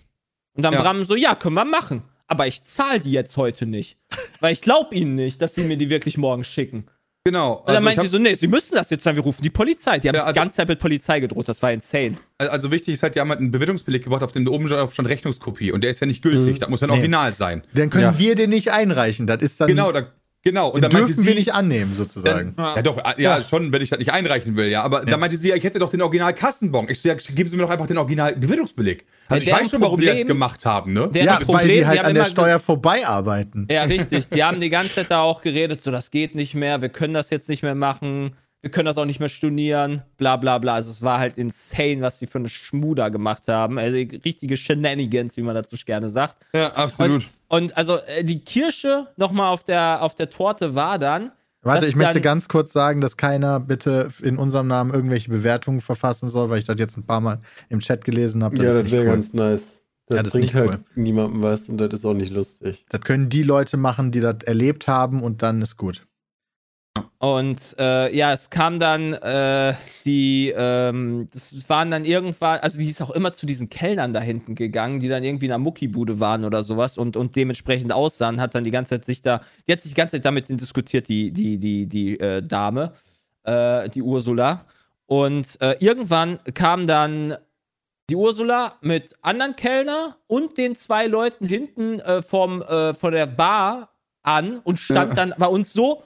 Speaker 4: Und dann
Speaker 3: Ja.
Speaker 4: Bram so, ja, können wir machen. Aber ich zahle die jetzt heute nicht. Weil ich glaube ihnen nicht, dass sie mir die wirklich morgen schicken.
Speaker 3: Genau.
Speaker 4: Und dann
Speaker 3: Also, ich
Speaker 4: meinte sie so, nee, sie müssen das jetzt sein, wir rufen die Polizei. Die haben
Speaker 3: Ja,
Speaker 4: die
Speaker 3: also-
Speaker 4: ganze Zeit mit Polizei gedroht, das war insane.
Speaker 3: also wichtig ist halt, die haben halt einen Bewirtungsbeleg gebracht, auf dem oben stand Rechnungskopie. Und der ist ja nicht gültig. Das muss ja ein
Speaker 2: Nee.
Speaker 3: Original sein.
Speaker 2: Dann können
Speaker 5: Ja.
Speaker 2: wir den nicht einreichen. Das ist dann.
Speaker 3: Genau, da, genau. Und
Speaker 2: den
Speaker 3: dann
Speaker 2: dürfen
Speaker 3: sie,
Speaker 2: wir nicht annehmen, sozusagen.
Speaker 3: Ja, doch, äh, ja, schon, wenn ich das nicht einreichen will, ja. Aber da meinte sie, ja, ich hätte doch den Original-Kassenbon. Ich so, ja, geben Sie mir doch einfach den Original-Bewirtungsbeleg. Also ich
Speaker 4: deren
Speaker 3: weiß schon, warum die das
Speaker 4: Problem-
Speaker 3: gemacht haben, ne?
Speaker 4: Der-
Speaker 2: ja,
Speaker 4: das
Speaker 2: weil
Speaker 4: Problem,
Speaker 2: die halt
Speaker 4: die haben
Speaker 2: an der Steuer vorbeiarbeiten.
Speaker 4: Ja, richtig. Die haben die ganze Zeit da auch geredet, so das geht nicht mehr, wir können das jetzt nicht mehr machen, wir können das auch nicht mehr stornieren, bla bla bla. Also es war halt insane, was die für eine Schmuder gemacht haben. Also richtige Shenanigans, wie man dazu gerne sagt.
Speaker 3: Ja, absolut.
Speaker 4: Und, und also äh, die Kirsche nochmal auf der, auf der Torte war dann.
Speaker 2: Warte, ich möchte ganz kurz sagen, dass keiner bitte in unserem Namen irgendwelche Bewertungen verfassen soll, weil ich das jetzt ein paar Mal im Chat gelesen habe.
Speaker 5: Ja,
Speaker 2: ist
Speaker 5: das wäre
Speaker 2: cool.
Speaker 5: ganz nice. Das
Speaker 2: Ja, das ist
Speaker 5: bringt
Speaker 2: nicht
Speaker 5: halt
Speaker 2: cool.
Speaker 5: niemandem was und das ist auch nicht lustig.
Speaker 2: Das können die Leute machen, die das erlebt haben und dann ist gut.
Speaker 4: Und äh, ja, es kam dann äh, die, ähm, das waren dann irgendwann, also die ist auch immer zu diesen Kellnern da hinten gegangen, die dann irgendwie in einer Muckibude waren oder sowas und, und dementsprechend aussahen, hat dann die ganze Zeit sich da, die hat sich die ganze Zeit damit diskutiert, die, die, die, die äh, Dame, äh, die Ursula. Und äh, irgendwann kam dann die Ursula mit anderen Kellner und den zwei Leuten hinten vom, äh, von der Bar an und stand
Speaker 3: Ja.
Speaker 4: dann bei uns so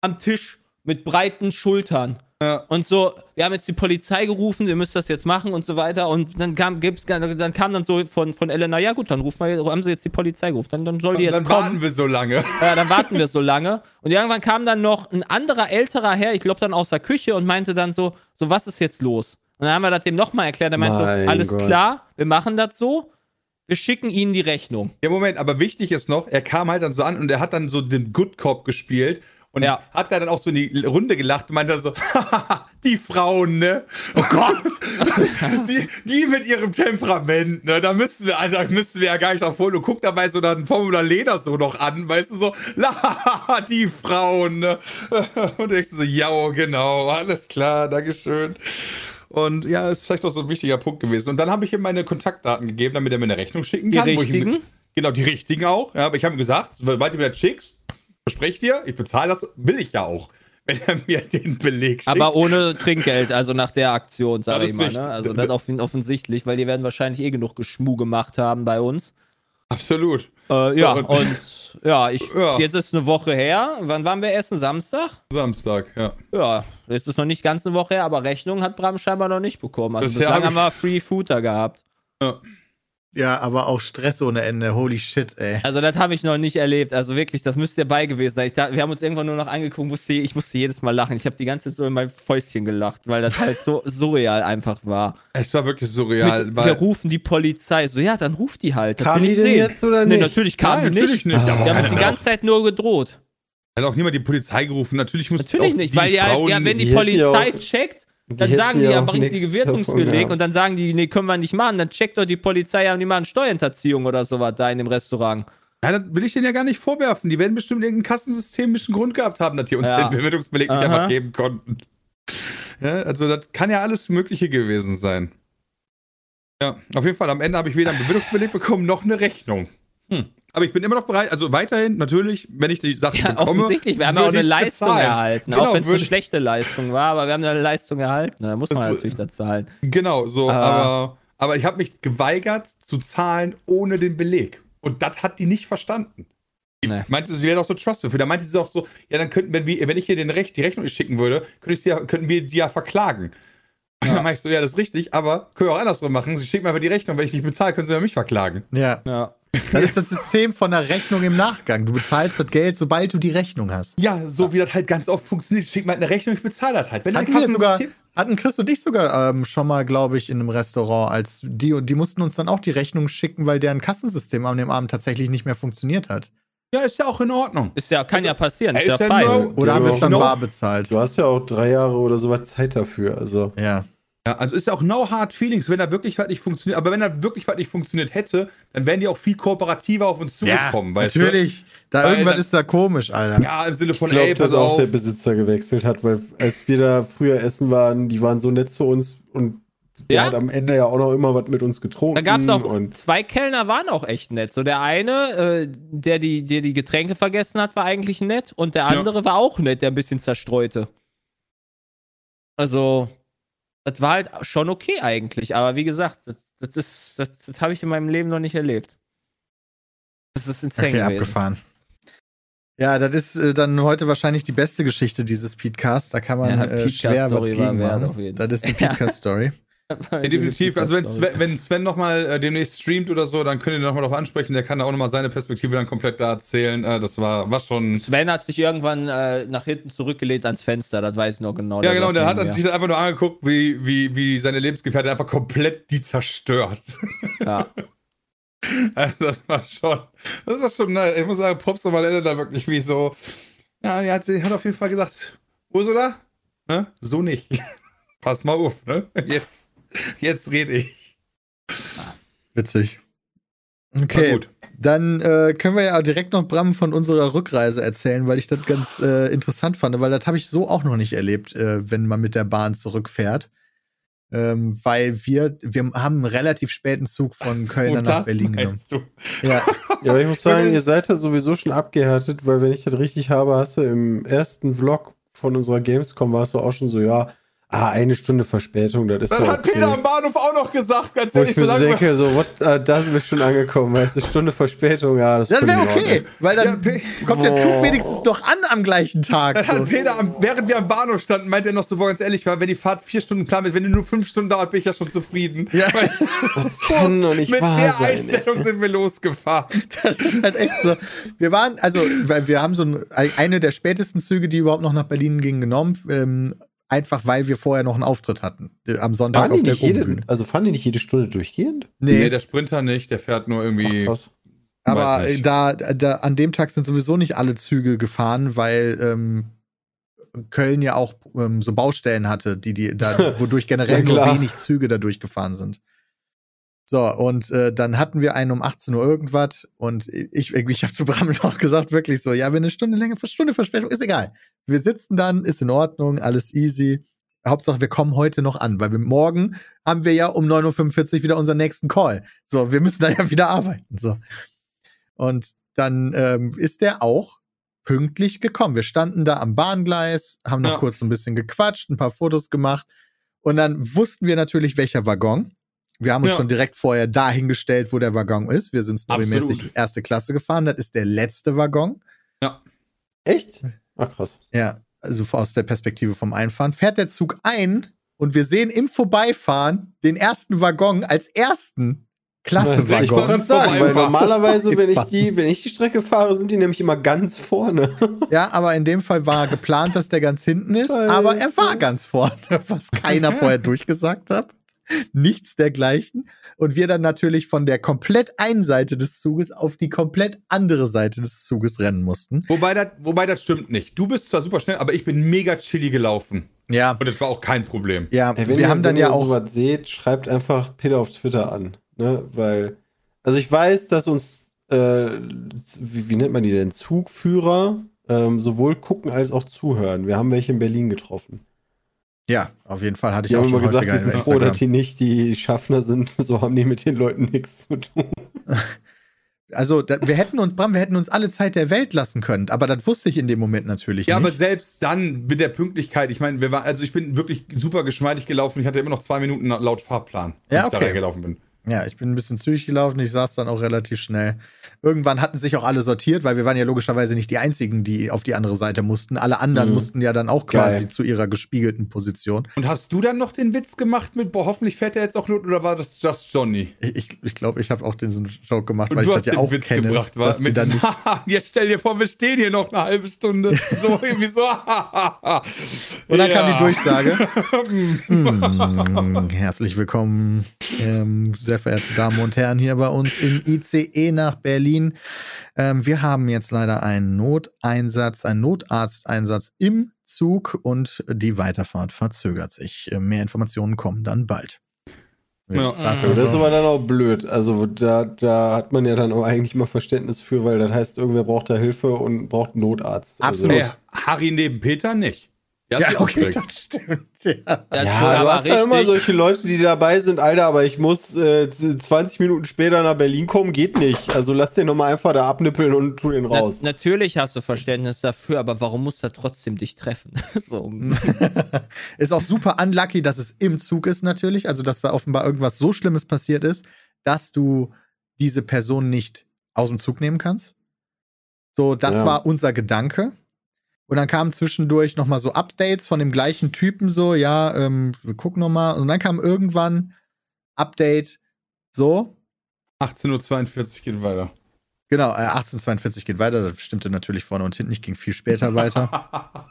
Speaker 4: am Tisch mit breiten Schultern.
Speaker 3: Ja.
Speaker 4: Und so, wir haben jetzt die Polizei gerufen, ihr müsst das jetzt machen und so weiter. Und dann kam, gibt's, dann kam dann so von, von Elena, ja gut, dann rufen wir, haben sie jetzt die Polizei gerufen. Dann, dann soll die jetzt
Speaker 3: Dann
Speaker 4: kommen.
Speaker 3: warten wir so lange.
Speaker 4: Ja, dann warten wir so lange. Und irgendwann kam dann noch ein anderer älterer Herr, ich glaube dann aus der Küche und meinte dann so, so was ist jetzt los? Und dann haben wir das dem nochmal erklärt. Er meinte so, alles
Speaker 5: Gott.
Speaker 4: klar, wir machen das so. Wir schicken Ihnen die Rechnung.
Speaker 3: Ja, Moment, aber wichtig ist noch, er kam halt dann so an und er hat dann so den Good Cop gespielt und
Speaker 4: Ja.
Speaker 3: hat da dann auch so in die Runde gelacht und meinte so, die Frauen, ne? Oh Gott! die, die mit ihrem Temperament, ne? Da müssen wir, also müssen wir ja gar nicht drauf holen. Und guckt dabei so dann Formula Leder so noch an, weißt du, so, die Frauen, ne? Und du denkst so, ja, genau, alles klar, Dankeschön. Und ja, ist vielleicht auch so ein wichtiger Punkt gewesen. Und dann habe ich ihm meine Kontaktdaten gegeben, damit er mir eine Rechnung schicken
Speaker 4: Die
Speaker 3: kann. ihm-
Speaker 4: richtigen?
Speaker 3: Genau, die richtigen auch. Ja, aber ich habe ihm gesagt, sobald du mir das schickst, verspreche dir, ich bezahle das, will ich ja auch, wenn er mir den Beleg schickt.
Speaker 4: Aber ohne Trinkgeld, also nach der Aktion, sage ich
Speaker 3: ist
Speaker 4: mal.
Speaker 3: richtig.
Speaker 4: Ne? Also das offen, offensichtlich, weil die werden wahrscheinlich eh genug Geschmu gemacht haben bei uns.
Speaker 3: Absolut.
Speaker 4: Äh, ja,
Speaker 3: und-
Speaker 4: und ja, ich,
Speaker 3: Ja.
Speaker 4: jetzt ist eine Woche her. Wann waren wir essen? Samstag?
Speaker 3: Samstag, ja.
Speaker 4: Ja, jetzt ist noch nicht ganz eine Woche her, aber Rechnung hat Bram scheinbar noch nicht bekommen. Also
Speaker 3: Bisher
Speaker 4: bislang
Speaker 3: hab
Speaker 4: haben wir Free Food da gehabt.
Speaker 3: ja.
Speaker 2: Ja, aber auch Stress ohne Ende. Holy shit, ey.
Speaker 4: Also das habe ich noch nicht erlebt. Also wirklich, das müsste ihr bei gewesen sein. Ich, da, wir haben uns irgendwann nur noch angeguckt, musste, ich musste jedes Mal lachen. Ich habe die ganze Zeit so in mein Fäustchen gelacht, weil das halt so surreal einfach war.
Speaker 3: Es war wirklich surreal.
Speaker 4: Mit,
Speaker 3: weil,
Speaker 4: wir rufen die Polizei. So, ja, dann ruft die halt. Das
Speaker 5: Kam die
Speaker 4: sehen.
Speaker 5: jetzt oder
Speaker 4: Nee,
Speaker 5: nicht?
Speaker 4: natürlich kam
Speaker 3: Nein,
Speaker 4: die
Speaker 3: natürlich
Speaker 4: nicht.
Speaker 3: nicht. aber
Speaker 4: Wir haben uns die ganze Zeit nur gedroht.
Speaker 3: Hat auch niemand die Polizei gerufen. Natürlich muss
Speaker 4: Natürlich
Speaker 3: auch
Speaker 4: nicht,
Speaker 3: die
Speaker 4: weil ja,
Speaker 3: Frauen,
Speaker 4: ja, wenn die,
Speaker 5: die ja
Speaker 4: Polizei checkt,
Speaker 5: die
Speaker 4: dann sagen die,
Speaker 5: ja
Speaker 4: bringt die Gewirtungsbeleg und dann sagen die, nee, können wir nicht machen. Dann checkt doch die Polizei ja, die machen Steuerhinterziehung oder sowas da in dem Restaurant.
Speaker 3: Ja, das will ich denen ja gar nicht vorwerfen. Die werden bestimmt irgendeinen kassensystemischen Grund gehabt haben, dass die uns
Speaker 4: Ja.
Speaker 3: den Bewirtungsbeleg nicht einfach geben konnten. Ja, also das kann ja alles Mögliche gewesen sein. Ja, auf jeden Fall, am Ende habe ich weder einen Bewirtungsbeleg bekommen, noch eine Rechnung. Aber ich bin immer noch bereit, also weiterhin, natürlich, wenn ich die Sachen
Speaker 4: Ja,
Speaker 3: bekomme.
Speaker 4: offensichtlich. Wir haben ja auch eine Leistung
Speaker 3: bezahlen.
Speaker 4: erhalten.
Speaker 3: Genau,
Speaker 4: auch wenn es eine schlechte Leistung war, aber wir haben eine Leistung erhalten. Da muss man
Speaker 3: Das-
Speaker 4: natürlich da zahlen.
Speaker 3: Genau, so,
Speaker 4: Ah.
Speaker 3: aber, aber ich habe mich geweigert zu zahlen ohne den Beleg. Und das hat die nicht verstanden.
Speaker 4: Nee.
Speaker 3: meinte, sie wäre doch so trustworthy. Da meinte sie auch so, ja, dann könnten, wenn, wir, wenn ich hier den Recht, die Rechnung schicken würde, könnte ich sie ja, könnten wir die ja verklagen. Und dann meinte ich so, ja, das ist richtig, aber können wir auch andersrum machen. Sie schicken mir einfach die Rechnung, wenn ich nicht bezahle, können sie ja mich verklagen.
Speaker 2: Ja.
Speaker 4: Ja.
Speaker 2: Das ist das System von der Rechnung im Nachgang. Du bezahlst das Geld, sobald du die Rechnung hast.
Speaker 3: Ja, so wie das halt ganz oft funktioniert. Schick mal eine Rechnung, ich bezahle das halt. Wenn
Speaker 2: Hatten wir sogar, hatten Chris und ich sogar ähm, schon mal, glaube ich, in einem Restaurant, als die und die mussten uns dann auch die Rechnung schicken, weil deren Kassensystem an dem Abend tatsächlich nicht mehr funktioniert hat.
Speaker 3: Ja, ist ja auch in Ordnung.
Speaker 4: Ist ja, kann ja passieren. Ist
Speaker 3: ist ja
Speaker 4: fein.
Speaker 3: no-
Speaker 2: Oder haben wir es dann bar bezahlt?
Speaker 5: Du hast ja auch drei Jahre oder sowas Zeit dafür. Also
Speaker 2: Ja.
Speaker 3: Ja, also ist ja auch no hard feelings, wenn da wirklich was nicht funktioniert. Aber wenn da wirklich was nicht funktioniert hätte, dann wären die auch viel kooperativer auf uns zugekommen, weißt
Speaker 2: natürlich. Da
Speaker 3: Weil
Speaker 2: irgendwas
Speaker 3: dann-
Speaker 2: ist da komisch, Alter.
Speaker 3: Ja, im Sinne von,
Speaker 5: ich glaube,
Speaker 3: ey, pass
Speaker 5: dass auch
Speaker 3: auf.
Speaker 5: der Besitzer gewechselt hat, weil als wir da früher essen waren, die waren so nett zu uns und der
Speaker 4: Ja?
Speaker 5: hat am Ende ja auch noch immer was mit uns getrunken.
Speaker 4: Da gab es auch
Speaker 5: und
Speaker 4: zwei Kellner, waren auch echt nett. So der eine, äh, der, die, der die Getränke vergessen hat, war eigentlich nett. Und der
Speaker 3: Ja.
Speaker 4: andere war auch nett, der ein bisschen zerstreute. Also, das war halt schon okay eigentlich. Aber wie gesagt, das, das, ist- das, das habe ich in meinem Leben noch nicht erlebt. Das ist insane
Speaker 2: Okay,
Speaker 4: gewesen.
Speaker 2: abgefahren. Ja, das ist äh, dann heute wahrscheinlich die beste Geschichte dieses Podcast. Da kann man
Speaker 4: Ja,
Speaker 2: äh, schwer was gegen machen. Das ist die. Podcast-Story.
Speaker 3: Ja, definitiv. Also wenn Sven, wenn Sven nochmal äh, demnächst streamt oder so, dann könnt ihr nochmal darauf ansprechen. Der kann da auch nochmal seine Perspektive dann komplett da erzählen. Äh, das war, war schon.
Speaker 4: Sven hat sich irgendwann äh, nach hinten zurückgelegt ans Fenster, das weiß ich noch genau.
Speaker 3: Ja, genau, der hat dann sich einfach nur angeguckt, wie, wie, wie seine Lebensgefährtin einfach komplett die zerstört.
Speaker 4: Ja.
Speaker 3: Also das war schon, das war schon, ich muss sagen, Props nochmal Ende da wirklich wie so, ja, die hat, die hat auf jeden Fall gesagt, Ursula, ne, so nicht. Pass mal auf, ne, jetzt, jetzt rede ich.
Speaker 2: Witzig. Okay.
Speaker 3: gut.
Speaker 2: Dann äh, können wir ja direkt noch Bram von unserer Rückreise erzählen, weil ich das ganz äh, interessant fand, weil das habe ich so auch noch nicht erlebt, äh, wenn man mit der Bahn zurückfährt. Ähm, weil wir, wir haben einen relativ späten Zug von Köln
Speaker 3: So,
Speaker 2: nach Berlin genommen.
Speaker 3: du.
Speaker 2: Ja,
Speaker 5: Ja, aber ich muss sagen, ihr seid da sowieso schon abgehärtet, weil wenn ich das richtig habe, hast du im ersten Vlog von unserer Gamescom warst du auch schon so, ja, ah, eine Stunde Verspätung, das ist
Speaker 3: Dann
Speaker 5: ja
Speaker 3: hat
Speaker 5: okay.
Speaker 3: Peter am Bahnhof auch noch gesagt, ganz
Speaker 5: Wo
Speaker 3: ehrlich,
Speaker 5: ich mir so denke, so, what, äh, da sind wir schon angekommen, weißt du, Stunde Verspätung, ja, das
Speaker 2: dann wäre okay, weil dann kommt der Zug wenigstens doch an am gleichen Tag.
Speaker 3: Dann hat
Speaker 2: So.
Speaker 3: Peter, am, während wir am Bahnhof standen, meint er noch so, boah, ganz ehrlich, weil wenn die Fahrt vier Stunden plan ist, wenn die nur fünf Stunden dauert, bin ich ja schon zufrieden.
Speaker 2: Ja.
Speaker 5: Das kann doch nicht
Speaker 3: mit
Speaker 5: wahr
Speaker 3: der
Speaker 5: sein. ey.
Speaker 3: Einstellung sind wir losgefahren.
Speaker 2: Das ist halt echt so. Wir waren, also, weil wir haben so ein, eine der spätesten Züge, die überhaupt noch nach Berlin gingen, genommen. Ähm, einfach weil wir vorher noch einen Auftritt hatten. äh, Am Sonntag
Speaker 5: Fahren
Speaker 2: auf der
Speaker 5: jede, also fahren die nicht jede Stunde durchgehend?
Speaker 2: Nee,
Speaker 3: der Sprinter nicht, der fährt nur
Speaker 5: Ach,
Speaker 3: irgendwie.
Speaker 5: krass.
Speaker 2: aber da, da, an dem Tag sind sowieso nicht alle Züge gefahren, weil ähm, Köln ja auch ähm, so Baustellen hatte, die, die da, wodurch generell
Speaker 5: Ja,
Speaker 2: nur wenig Züge da durchgefahren sind. So, und äh, dann hatten wir einen um 18 Uhr irgendwas und ich, ich habe zu Bram noch gesagt, wirklich so, ja, wenn eine Stunde länger, Stunde Verspätung, ist egal. Wir sitzen dann, ist in Ordnung, alles easy. Hauptsache, wir kommen heute noch an, weil wir morgen haben wir ja um 9.45 Uhr wieder unseren nächsten Call. So, wir müssen da ja wieder arbeiten. So. Und dann ähm, ist der auch pünktlich gekommen. Wir standen da am Bahngleis, haben noch
Speaker 3: Ja.
Speaker 2: kurz ein bisschen gequatscht, ein paar Fotos gemacht. Und dann wussten wir natürlich, welcher Waggon. Wir haben uns
Speaker 3: Ja.
Speaker 2: schon direkt vorher dahingestellt, wo der Waggon ist. Wir sind storymäßig erste Klasse gefahren. Das ist der letzte Waggon.
Speaker 5: Echt? Ach, krass.
Speaker 2: Ja, also aus der Perspektive vom Einfahren. Fährt der Zug ein und wir sehen im Vorbeifahren den ersten Waggon als ersten
Speaker 5: ich wollte
Speaker 2: Klasse-Waggon.
Speaker 5: gerade sagen, weil normalerweise, wenn ich, die, wenn ich die Strecke fahre, sind die nämlich immer ganz vorne.
Speaker 2: Ja, aber in dem Fall war geplant, dass der ganz hinten ist,
Speaker 5: Scheiße.
Speaker 2: aber er war ganz vorne, was keiner vorher durchgesagt hat. Nichts dergleichen. Und wir dann natürlich von der komplett einen Seite des Zuges auf die komplett andere Seite des Zuges rennen mussten.
Speaker 3: Wobei das, wobei das stimmt nicht. Du bist zwar super schnell, aber ich bin mega chilly gelaufen.
Speaker 2: Ja,
Speaker 3: Und das war auch kein Problem.
Speaker 2: ja,
Speaker 5: wenn
Speaker 2: wir
Speaker 5: ihr,
Speaker 2: haben dann
Speaker 5: wenn
Speaker 2: ja
Speaker 5: ihr
Speaker 2: auch.
Speaker 5: sowas seht, schreibt einfach Peter auf Twitter an. Ne? Weil, also ich weiß, dass uns, äh, wie, wie nennt man die denn, Zugführer ähm, sowohl gucken als auch zuhören. Wir haben welche in Berlin getroffen.
Speaker 2: Ja, auf jeden Fall hatte ich
Speaker 5: Die
Speaker 2: auch schon
Speaker 5: immer gesagt, die sind
Speaker 2: in
Speaker 5: froh, dass die nicht die Schaffner sind. So haben die mit den Leuten nichts zu tun.
Speaker 2: Also, da, wir hätten uns, Bram, wir hätten uns alle Zeit der Welt lassen können, aber das wusste ich in dem Moment natürlich
Speaker 3: Ja, aber
Speaker 2: nicht.
Speaker 3: selbst dann mit der Pünktlichkeit, ich meine, wir waren, also ich bin wirklich super geschmeidig gelaufen. Ich hatte immer noch zwei Minuten laut Fahrplan, als
Speaker 2: Ja,
Speaker 3: ich da
Speaker 2: okay.
Speaker 3: gelaufen bin.
Speaker 2: Ja, ich bin ein bisschen zügig gelaufen, ich saß dann auch relativ schnell. Irgendwann hatten sich auch alle sortiert, weil wir waren ja logischerweise nicht die einzigen, die auf die andere Seite mussten. Alle anderen
Speaker 5: Mhm.
Speaker 2: mussten ja dann auch quasi
Speaker 5: Geil.
Speaker 2: zu ihrer gespiegelten Position.
Speaker 3: Und hast du dann noch den Witz gemacht mit, boah, hoffentlich fährt er jetzt auch Lot oder war das just Johnny?
Speaker 2: Ich glaube, ich, glaub, ich habe auch diesen Joke gemacht,
Speaker 3: Und
Speaker 2: weil
Speaker 3: du
Speaker 2: ich
Speaker 3: hast
Speaker 2: das ja auch
Speaker 3: Witz
Speaker 2: kenne.
Speaker 3: gebracht,
Speaker 2: die
Speaker 3: mit
Speaker 2: dann nicht,
Speaker 3: jetzt stell dir vor, wir stehen hier noch eine halbe Stunde. So, irgendwie so.
Speaker 2: und dann kam
Speaker 3: Ja.
Speaker 2: die Durchsage. hm, herzlich willkommen, ähm, sehr verehrte Damen und Herren, hier bei uns im ICE nach Berlin. Ähm, wir haben jetzt leider einen Noteinsatz, einen Notarzteinsatz im Zug und die Weiterfahrt verzögert sich. Äh, Mehr Informationen kommen dann bald.
Speaker 3: Ja.
Speaker 2: saßen
Speaker 5: Das ist
Speaker 2: also-
Speaker 5: aber dann auch blöd. Also da, da hat man ja dann auch eigentlich mal Verständnis für, weil das heißt, irgendwer braucht da Hilfe und braucht einen Notarzt.
Speaker 2: Absolut.
Speaker 3: Nee, Harry neben Peter nicht.
Speaker 2: Ja, okay,
Speaker 3: aufgeregt.
Speaker 2: das stimmt. Ja.
Speaker 4: Das
Speaker 5: ja, du
Speaker 4: aber
Speaker 5: hast da immer solche Leute, die dabei sind, Alter, aber ich muss äh, 20 Minuten später nach Berlin kommen, geht nicht. Also lass den nochmal einfach da abnippeln und tu den
Speaker 4: Na,
Speaker 5: raus.
Speaker 4: natürlich hast du Verständnis dafür, aber warum muss er trotzdem dich treffen? so.
Speaker 2: ist auch super unlucky, dass es im Zug ist natürlich, also dass da offenbar irgendwas so Schlimmes passiert ist, dass du diese Person nicht aus dem Zug nehmen kannst. So, das
Speaker 5: Ja.
Speaker 2: war unser Gedanke. Und dann kamen zwischendurch noch mal so Updates von dem gleichen Typen, so, ja, ähm, wir gucken noch mal. Und dann kam irgendwann Update, so,
Speaker 3: 18.42 Uhr geht weiter.
Speaker 2: genau, äh, 1842 geht weiter, das stimmte natürlich vorne und hinten nicht, ging viel später weiter.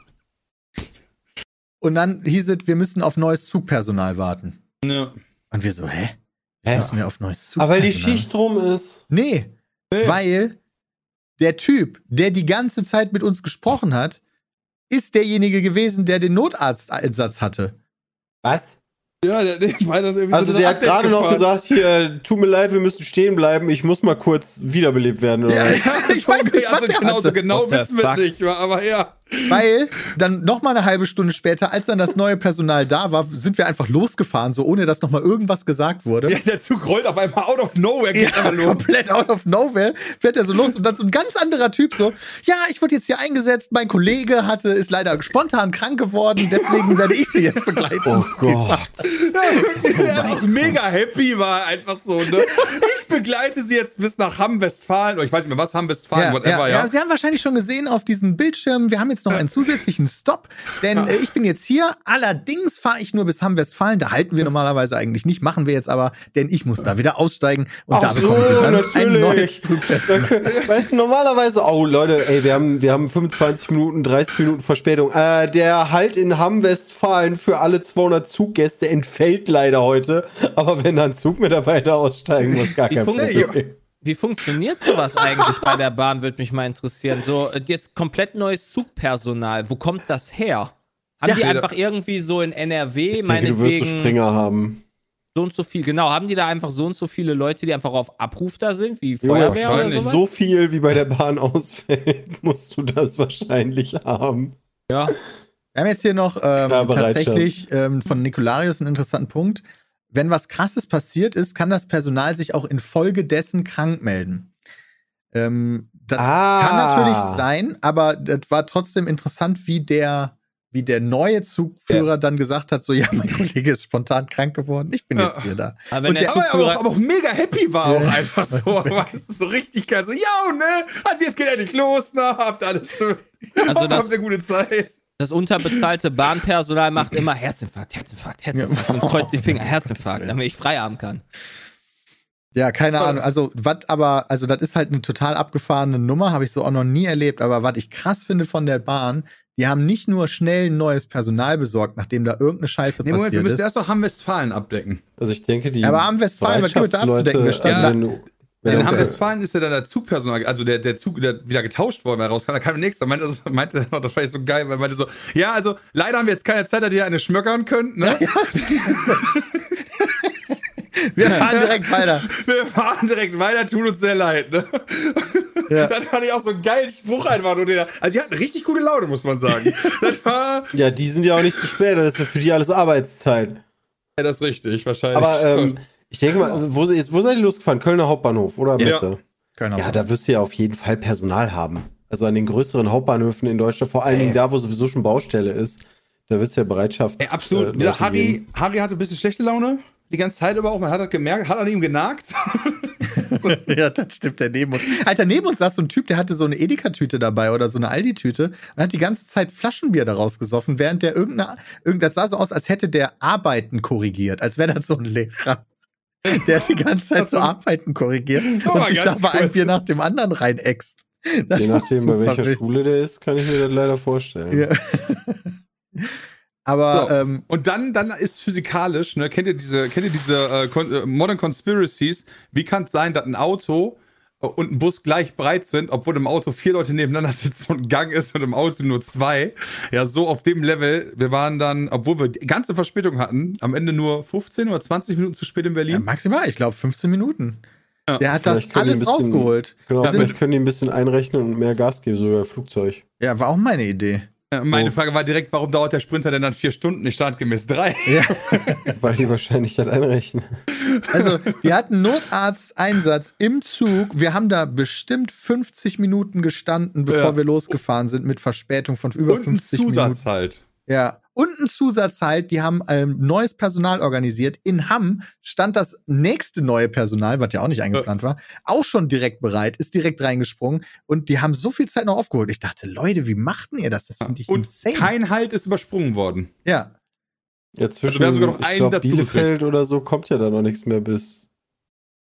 Speaker 2: Und dann hieß es, wir müssen auf neues Zugpersonal warten.
Speaker 3: ja.
Speaker 2: Und wir so, hä? Jetzt müssen wir auf neues Zug.
Speaker 5: aber weil die Schicht rum ist.
Speaker 2: Nee,
Speaker 3: Nee.
Speaker 2: weil der Typ, der die ganze Zeit mit uns gesprochen hat, ist derjenige gewesen, der den Notarzteinsatz hatte.
Speaker 5: Was?
Speaker 3: Ja, der, der, war das irgendwie
Speaker 5: Also
Speaker 3: so
Speaker 5: der hat gerade noch gesagt, hier, tut mir leid, wir müssen stehen bleiben, ich muss mal kurz wiederbelebt werden. Oder?
Speaker 2: Ja, ja, ich weiß nicht, was
Speaker 3: also
Speaker 2: der
Speaker 3: genau, so
Speaker 2: hatte.
Speaker 3: genau wissen wir
Speaker 4: fuck?
Speaker 3: nicht, aber ja.
Speaker 2: Weil dann noch mal eine halbe Stunde später, als dann das neue Personal da war, sind wir einfach losgefahren, so ohne dass noch mal irgendwas gesagt wurde.
Speaker 3: ja. Der Zug rollt auf einmal out of nowhere, geht
Speaker 2: Ja,
Speaker 3: einfach los.
Speaker 2: komplett out of nowhere fährt er so los und dann so ein ganz anderer Typ so, ja, ich wurde jetzt hier eingesetzt, mein Kollege hatte, ist leider spontan krank geworden, deswegen werde ich sie jetzt begleiten.
Speaker 5: Oh Gott.
Speaker 3: der auch mega happy war, einfach so, ne? Ich begleite sie jetzt bis nach Hamm-Westfalen, oder ich weiß nicht mehr was, Hamm-Westfalen,
Speaker 2: Ja,
Speaker 3: whatever,
Speaker 2: ja,
Speaker 3: ja.
Speaker 2: ja, Sie haben wahrscheinlich schon gesehen auf diesem Bildschirm, wir haben jetzt noch einen zusätzlichen Stop, denn äh, ich bin jetzt hier. Allerdings fahre ich nur bis Hamm-Westfalen. Da halten wir normalerweise eigentlich nicht, machen wir jetzt aber, denn ich muss da wieder aussteigen und
Speaker 5: Ach
Speaker 2: da bekommen Sie
Speaker 5: so,
Speaker 2: dann ein
Speaker 5: natürlich.
Speaker 2: neues Flugpersonal.
Speaker 5: Weißt du, normalerweise, oh Leute, ey, wir haben, wir haben 25 Minuten, 30 Minuten Verspätung. Äh, der Halt in Hamm-Westfalen für alle 200 Zuggäste entfällt leider heute. Aber wenn da ein Zugmitarbeiter aussteigen muss, gar kein Problem.
Speaker 4: Wie funktioniert sowas eigentlich bei der Bahn, würde mich mal interessieren. So, äh, jetzt komplett neues Zugpersonal. Wo kommt das her? Haben
Speaker 2: Ja,
Speaker 4: die
Speaker 3: ja,
Speaker 4: einfach irgendwie so in NRW,
Speaker 5: Ich denke, du wirst so
Speaker 4: meinetwegen,
Speaker 5: Springer haben.
Speaker 4: so und so viel, genau, haben die da einfach so und so viele Leute, die einfach auf Abruf da sind, wie Feuerwehr oder
Speaker 3: wahrscheinlich.
Speaker 4: sowas?
Speaker 5: So viel wie bei der Bahn ausfällt, musst du das wahrscheinlich haben.
Speaker 4: Ja.
Speaker 2: Wir haben jetzt hier noch ähm,
Speaker 5: Ja,
Speaker 2: tatsächlich ähm, von Nikolarius einen interessanten Punkt. Wenn was Krasses passiert ist, kann das Personal sich auch infolgedessen krank melden. Ähm, das
Speaker 5: Ah.
Speaker 2: kann natürlich sein, aber das war trotzdem interessant, wie der, wie der neue Zugführer dann gesagt hat: so, ja, mein Kollege ist spontan krank geworden, ich bin
Speaker 3: Ja.
Speaker 2: jetzt hier da.
Speaker 4: Aber wenn
Speaker 2: Und
Speaker 4: der,
Speaker 2: der-
Speaker 3: Aber, aber,
Speaker 4: Zugführer,
Speaker 3: auch, aber auch mega happy war auch
Speaker 2: Ja.
Speaker 3: einfach so. Weißt du, so richtig geil. So, ja, ne? Also jetzt geht endlich los, ne? Habt alles schön.
Speaker 4: Also das-
Speaker 3: habt eine gute Zeit.
Speaker 4: Das unterbezahlte Bahnpersonal macht immer Herzinfarkt, Herzinfarkt, Herzinfarkt und kreuzt die Finger, Herzinfarkt, damit ich frei haben kann.
Speaker 2: Ja, keine Ahnung. Also, was aber, also, das ist halt eine total abgefahrene Nummer, habe ich so auch noch nie erlebt. Aber was ich krass finde von der Bahn, die haben nicht nur schnell neues Personal besorgt, nachdem da irgendeine Scheiße
Speaker 3: Nee, Moment, wir
Speaker 2: passiert
Speaker 3: müssen
Speaker 2: ist.
Speaker 3: erst noch Hamm-Westfalen abdecken.
Speaker 5: Also ich denke, die.
Speaker 2: Aber am Westfalen, was gibt es da abzudecken? Wir standen
Speaker 5: also
Speaker 2: da-
Speaker 5: wenn
Speaker 3: In Hamm-Westfalen ist ja dann der Zugpersonal, also der, der Zug, der wieder getauscht worden, wer rauskam. Da kam der nächste, meinte, das, meinte er noch, das ich so geil, weil er meinte so, ja, also leider haben wir jetzt keine Zeit, dass ihr eine schmöckern könnt, ne?
Speaker 2: Wir fahren direkt weiter.
Speaker 3: Wir fahren direkt weiter, tut uns sehr leid, ne?
Speaker 2: Ja.
Speaker 3: Dann fand ich auch so einen geilen Spruch einfach nur. Den, also die hatten richtig gute Laune, muss man sagen. das war,
Speaker 5: Ja, die sind ja auch nicht zu spät, das ist ja für die alles Arbeitszeit.
Speaker 3: ja, das ist richtig, wahrscheinlich.
Speaker 5: Aber ähm, ich denke mal, wo, wo seid ihr losgefahren? Kölner Hauptbahnhof oder
Speaker 3: Ja.
Speaker 5: Messe?
Speaker 2: Keine
Speaker 5: Ja, da wirst du ja auf jeden Fall Personal haben. Also an den größeren Hauptbahnhöfen in Deutschland, vor allen Dingen da, wo sowieso schon Baustelle ist, da wird es ja Bereitschaft.
Speaker 3: Ey, absolut.
Speaker 5: äh,
Speaker 3: Harry,
Speaker 5: geben.
Speaker 3: Harry hatte ein bisschen schlechte Laune. Die ganze Zeit über auch. Man hat das gemerkt, hat an ihm genagt.
Speaker 2: ja, das stimmt, der neben uns. Alter, neben uns saß so ein Typ, der hatte so eine Edeka-Tüte dabei oder so eine Aldi-Tüte und hat die ganze Zeit Flaschenbier daraus gesoffen, während der irgendeine, irgend, das sah so aus, als hätte der Arbeiten korrigiert, als wäre das so ein Lehrer. Der hat die ganze Zeit so Arbeiten korrigiert
Speaker 3: Oh,
Speaker 2: und sich da
Speaker 3: ganz
Speaker 2: bei einem
Speaker 3: kurz.
Speaker 2: Bier nach dem anderen reinäxt. Das
Speaker 5: Je nachdem, bei welcher
Speaker 2: wild.
Speaker 5: Schule der ist, kann ich mir das leider vorstellen.
Speaker 2: Ja. Aber
Speaker 3: So.
Speaker 2: ähm,
Speaker 3: Und dann, dann ist physikalisch, ne, kennt ihr diese, kennt ihr diese äh, Con äh, Modern Conspiracies? Wie kann es sein, dass ein Auto äh, und ein Bus gleich breit sind, obwohl im Auto vier Leute nebeneinander sitzen und ein Gang ist und im Auto nur zwei? Ja, so auf dem Level. Wir waren dann, obwohl wir die ganze Verspätung hatten, am Ende nur 15 oder 20 Minuten zu spät in
Speaker 2: ja,
Speaker 3: Berlin.
Speaker 2: maximal, ich glaube 15 Minuten. Der hat das
Speaker 5: Vielleicht die
Speaker 2: alles
Speaker 5: bisschen-
Speaker 2: rausgeholt.
Speaker 5: Genau,
Speaker 2: Wir sind-
Speaker 5: vielleicht können die ein bisschen einrechnen und mehr Gas geben, sogar Flugzeug.
Speaker 2: Ja, war auch meine Idee.
Speaker 3: Ja, meine
Speaker 5: So.
Speaker 3: Frage war direkt, warum dauert der Sprinter denn dann vier Stunden, nicht standgemäß drei?
Speaker 2: Ja.
Speaker 5: Weil die wahrscheinlich das einrechnen.
Speaker 2: Also, wir hatten Notarzteinsatz im Zug. Wir haben da bestimmt 50 Minuten gestanden, bevor
Speaker 3: Ja.
Speaker 2: wir losgefahren sind, mit Verspätung von über
Speaker 3: Und ein
Speaker 2: 50
Speaker 3: Zusatz
Speaker 2: Minuten.
Speaker 3: halt.
Speaker 2: Ja. Und ein Zusatz halt, die haben ähm, neues Personal organisiert. In Hamm stand das nächste neue Personal, was ja auch nicht eingeplant war, auch schon direkt bereit, ist direkt reingesprungen und die haben so viel Zeit noch aufgeholt. Ich dachte, Leute, wie machten ihr das? Das finde ich
Speaker 3: Und
Speaker 2: insane.
Speaker 3: kein Halt ist übersprungen worden.
Speaker 2: ja.
Speaker 5: Ja, zwischen
Speaker 3: wir haben sogar noch
Speaker 5: ich
Speaker 3: einen
Speaker 5: glaub,
Speaker 3: dazu
Speaker 5: Bielefeld oder so kommt ja da noch nichts mehr bis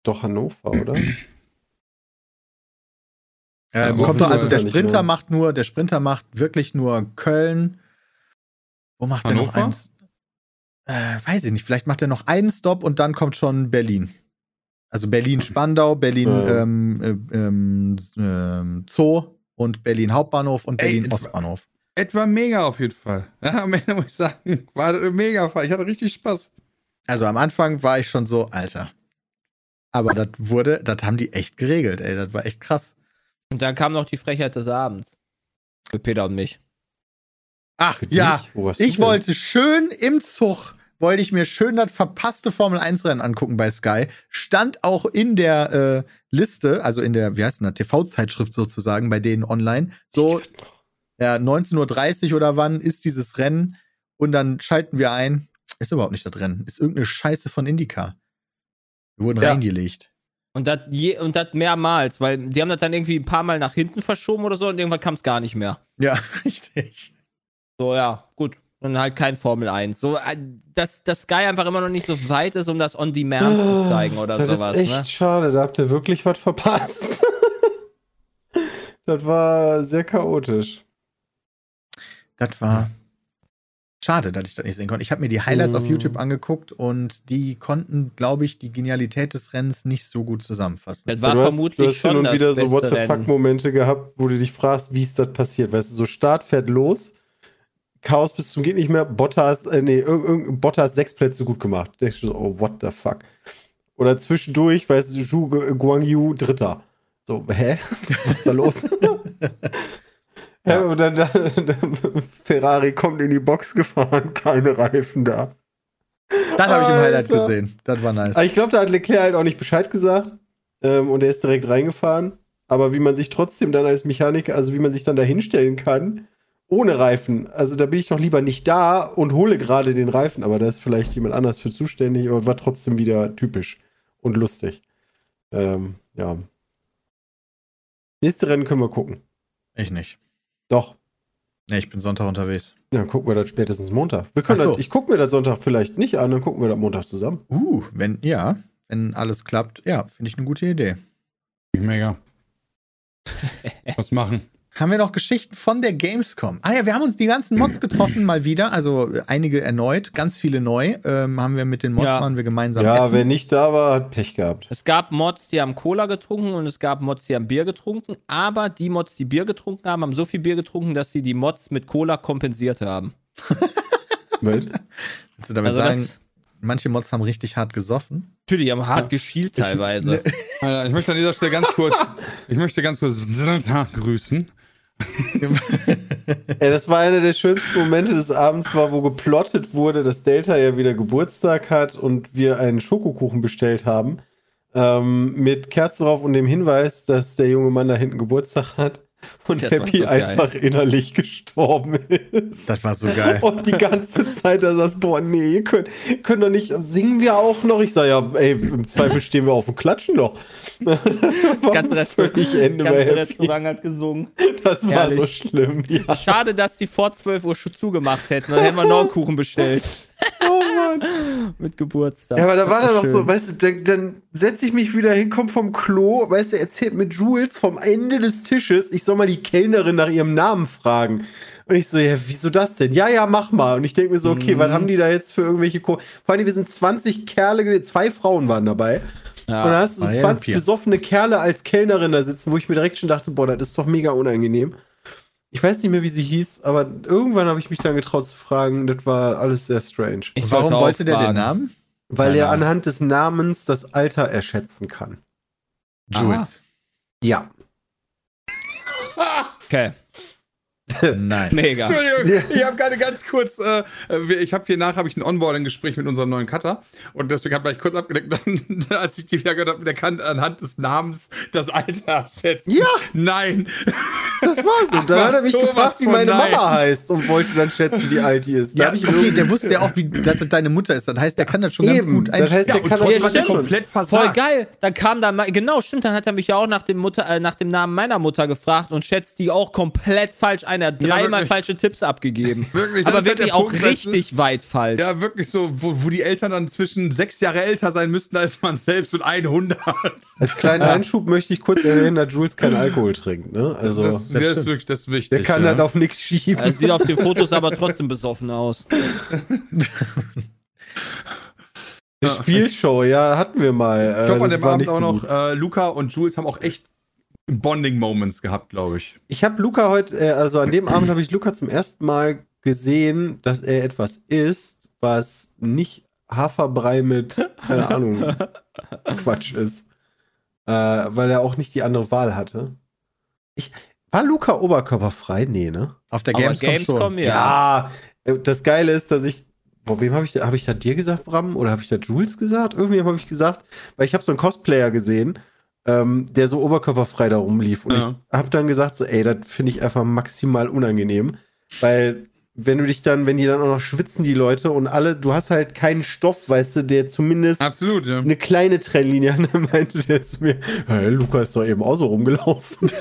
Speaker 5: doch Hannover, oder?
Speaker 2: Ja,
Speaker 3: so
Speaker 2: kommt doch, also der Sprinter macht nur, der Sprinter macht wirklich nur Köln. Wo macht er noch
Speaker 3: Hannover?
Speaker 2: eins? Äh, weiß ich nicht. Vielleicht macht er noch einen Stop und dann kommt schon Berlin. Also Berlin-Spandau, Berlin
Speaker 5: Ja.
Speaker 2: ähm, äh, ähm, ähm, Zoo und Berlin Hauptbahnhof und
Speaker 3: Ey,
Speaker 2: Berlin Ostbahnhof.
Speaker 3: Etwa mega auf jeden Fall. Ja, am Ende muss ich sagen, war mega Fall. Ich hatte richtig Spaß.
Speaker 2: Also am Anfang war ich schon so, Alter. Aber das wurde, das haben die echt geregelt, ey. Das war echt krass.
Speaker 4: Und dann kam noch die Frechheit des Abends. Für Peter und mich.
Speaker 2: Ach
Speaker 5: Für
Speaker 2: ja,
Speaker 5: dich?
Speaker 2: Ich wollte schön im Zug, wollte ich mir schön das verpasste Formel 1 Rennen angucken bei Sky. Stand auch in der äh, Liste, also in der, wie heißt denn das, TV-Zeitschrift sozusagen, bei denen online. So, ja, 19.30 Uhr oder wann ist dieses Rennen und dann schalten wir ein. Ist überhaupt nicht das Rennen. Ist irgendeine Scheiße von Indycar. Wir wurden
Speaker 5: Ja.
Speaker 2: reingelegt.
Speaker 4: Und das je, und das mehrmals, weil die haben das dann irgendwie ein paar Mal nach hinten verschoben oder so und irgendwann kam es gar nicht mehr.
Speaker 2: Ja, richtig.
Speaker 4: So, ja, gut. Und halt kein Formel 1. So, äh, dass, dass Sky einfach immer noch nicht so weit ist, um das on demand zu zeigen oder
Speaker 5: Ah, das
Speaker 4: sowas.
Speaker 5: ist echt
Speaker 4: Ne?
Speaker 5: schade, da habt ihr wirklich was verpasst. das war sehr chaotisch.
Speaker 2: Das war schade, dass ich das nicht sehen konnte. Ich habe mir die Highlights auf
Speaker 5: Mhm.
Speaker 2: YouTube angeguckt und die konnten, glaube ich, die Genialität des Rennens nicht so gut zusammenfassen.
Speaker 4: Das war
Speaker 5: du hast,
Speaker 4: vermutlich
Speaker 5: du hast hin
Speaker 4: schon
Speaker 5: und
Speaker 4: das
Speaker 5: wieder so What the
Speaker 4: Rennen.
Speaker 5: fuck-Momente gehabt, wo du dich fragst, wie ist das passiert. Weißt du, so Start fährt los, Chaos bis zum geht nicht mehr, Bottas, äh, nee, Bottas sechs Plätze gut gemacht. Denkst du so, oh, what the fuck. Oder zwischendurch, weißt du, Zhu Guang Yu Dritter. So, hä? Was ist da los? ja. und dann, dann Ferrari kommt in die Box gefahren, keine Reifen da.
Speaker 2: Das habe ich im Highlight gesehen. Das war nice.
Speaker 5: Aber ich glaube, da hat Leclerc halt auch nicht Bescheid gesagt. Ähm, und er ist direkt reingefahren. Aber wie man sich trotzdem dann als Mechaniker, also wie man sich dann da hinstellen kann, ohne Reifen. Also da bin ich doch lieber nicht da und hole gerade den Reifen. Aber da ist vielleicht jemand anders für zuständig, aber war trotzdem wieder typisch und lustig. Ähm, ja. Nächste Rennen können wir gucken.
Speaker 2: Ich nicht.
Speaker 5: Doch.
Speaker 2: Nee, ich bin Sonntag unterwegs.
Speaker 5: Ja, dann gucken wir das spätestens Montag. Wir können
Speaker 2: so.
Speaker 5: das, ich gucke mir das Sonntag vielleicht nicht an, dann gucken wir das Montag zusammen.
Speaker 2: Uh, wenn, ja, wenn alles klappt, ja, finde ich eine gute Idee.
Speaker 3: Mega. Was machen?
Speaker 2: Haben wir noch Geschichten von der Gamescom? Ah ja, wir haben uns die ganzen Mods getroffen mal wieder, also äh, einige erneut, ganz viele neu. Ähm, haben wir mit den Mods
Speaker 4: Ja.
Speaker 2: waren wir gemeinsam
Speaker 5: Ja,
Speaker 2: essen.
Speaker 5: wer nicht da war, hat Pech gehabt.
Speaker 4: Es gab Mods, die haben Cola getrunken und es gab Mods, die haben Bier getrunken. Aber die Mods, die Bier getrunken haben, haben so viel Bier getrunken, dass sie die Mods mit Cola kompensiert haben.
Speaker 2: Willst du damit
Speaker 4: Also
Speaker 2: sagen, manche Mods haben richtig hart gesoffen?
Speaker 4: natürlich, die haben hart geschielt teilweise.
Speaker 3: Alter, ich möchte an dieser Stelle ganz kurz, ich möchte ganz kurz grüßen.
Speaker 5: Ey, das war einer der schönsten Momente des Abends, war, wo geplottet wurde, dass Delta ja wieder Geburtstag hat und wir einen Schokokuchen bestellt haben. Ähm, mit Kerzen drauf und dem Hinweis, dass der junge Mann da hinten Geburtstag hat und
Speaker 4: Das war
Speaker 5: Happy
Speaker 4: so
Speaker 5: einfach innerlich gestorben ist.
Speaker 2: Das war so geil.
Speaker 5: Und die ganze Zeit da saß, boah, nee, ihr könnt, doch nicht, singen wir auch noch? Ich sag ja, ey, im Zweifel stehen wir auf und klatschen doch. Das
Speaker 4: ganze, Restaurant, das ganze. Restaurant hat gesungen.
Speaker 5: Das war
Speaker 4: Herrlich.
Speaker 5: so schlimm, ja.
Speaker 4: Schade, dass die vor 12 Uhr schon zugemacht hätten. Dann hätten wir noch einen Kuchen bestellt.
Speaker 5: Oh Mann.
Speaker 4: Mit Geburtstag.
Speaker 5: Ja, aber da war dann noch so, weißt du, dann, dann setze ich mich wieder hin, komm vom Klo, weißt du, erzählt mit Jules vom Ende des Tisches, ich soll mal die Kellnerin nach ihrem Namen fragen. Und ich so, ja, wieso das denn? Ja, ja, mach mal. Und ich denke mir so, okay,
Speaker 4: Mhm.
Speaker 5: was haben die da jetzt für irgendwelche Ko Vor allem, wir sind 20 Kerle, gewesen, zwei Frauen waren dabei.
Speaker 4: Ja.
Speaker 5: Und dann hast du so
Speaker 2: Ah, ja,
Speaker 5: 20
Speaker 2: vier.
Speaker 5: besoffene Kerle als Kellnerin da sitzen, wo ich mir direkt schon dachte, boah, das ist doch mega unangenehm. Ich weiß nicht mehr, wie sie hieß, aber irgendwann habe ich mich dann getraut zu fragen. Das war alles sehr strange.
Speaker 4: Ich
Speaker 2: Warum wollte der den. Namen?
Speaker 5: Weil
Speaker 2: Keine
Speaker 5: er
Speaker 2: Ahnung.
Speaker 5: anhand des Namens das Alter erschätzen kann.
Speaker 2: Jules.
Speaker 5: Ja.
Speaker 4: Okay.
Speaker 2: Nein.
Speaker 4: Mega.
Speaker 3: Entschuldigung, ich habe gerade ganz kurz, äh, ich habe hier nach, habe ich ein Onboarding-Gespräch mit unserem neuen Cutter und deswegen habe ich kurz abgedeckt, dann, als ich die wieder gehört habe, der kann anhand des Namens das Alter schätzen.
Speaker 5: Ja.
Speaker 3: Nein.
Speaker 5: Das war so. Dann hat er mich gefragt, wie meine
Speaker 3: nein.
Speaker 5: Mama heißt und wollte dann schätzen, wie alt die ist. Da
Speaker 2: Ja, okay,
Speaker 5: irgendwie-
Speaker 2: der wusste ja auch, wie das deine Mutter ist. Das heißt, der kann das schon ganz
Speaker 5: Eben,
Speaker 2: gut
Speaker 5: das heißt,
Speaker 2: einschätzen.
Speaker 5: der
Speaker 3: und
Speaker 5: kann schon.
Speaker 3: komplett
Speaker 4: Voll
Speaker 3: versagt.
Speaker 4: geil. Dann kam da mal, genau, stimmt, dann hat er mich ja auch nach dem Mutter, äh, nach dem Namen meiner Mutter gefragt und schätzt die auch komplett falsch ein. Er hat
Speaker 3: Ja,
Speaker 4: dreimal
Speaker 3: wirklich.
Speaker 4: falsche Tipps abgegeben.
Speaker 3: Wirklich,
Speaker 4: Aber
Speaker 3: ist halt
Speaker 4: wirklich
Speaker 3: der
Speaker 4: auch
Speaker 3: Punkt,
Speaker 4: richtig weit falsch.
Speaker 3: Ja, wirklich so, wo, wo die Eltern dann zwischen sechs Jahre älter sein müssten als man selbst und 100.
Speaker 5: Als kleinen Einschub möchte ich kurz erwähnen, dass Jules keinen Alkohol trinkt. Ne? Also,
Speaker 3: das, das, ist wirklich das ist wichtig.
Speaker 5: der kann
Speaker 3: ja.
Speaker 5: halt auf nichts schieben.
Speaker 4: Er sieht auf den Fotos aber trotzdem besoffen aus.
Speaker 5: Die Spielshow, ja, hatten wir mal.
Speaker 3: Ich glaube,
Speaker 5: Äh,
Speaker 3: an
Speaker 5: das
Speaker 3: dem
Speaker 5: war
Speaker 3: Abend auch noch, äh, Luca und Jules haben auch echt Bonding-Moments gehabt, glaube ich.
Speaker 5: Ich habe Luca heute, äh, also an dem Abend habe ich Luca zum ersten Mal gesehen, dass er etwas isst, was nicht Haferbrei mit, keine Ahnung, Quatsch ist. Äh, weil er auch nicht die andere Wahl hatte. Ich, war Luca oberkörperfrei? Nee, ne?
Speaker 2: Auf der Gamescom,
Speaker 4: Gamescom,
Speaker 2: schon.
Speaker 4: ja.
Speaker 5: Ja, äh, das Geile ist, dass ich. Boah, wem habe ich, hab ich da dir gesagt, Bram? Oder habe ich da Jules gesagt? Irgendwie habe ich gesagt, weil ich habe so einen Cosplayer gesehen, ähm, der so oberkörperfrei da rumlief. Und
Speaker 3: Ja.
Speaker 5: ich habe dann gesagt, so, ey, das finde ich einfach maximal unangenehm. Weil, wenn du dich dann, wenn die dann auch noch schwitzen, die Leute, und alle, du hast halt keinen Stoff, weißt du, der zumindest
Speaker 3: Absolut, ja.
Speaker 5: eine kleine Trennlinie hat, dann meinte der zu mir, hey, Luca ist doch eben auch so rumgelaufen.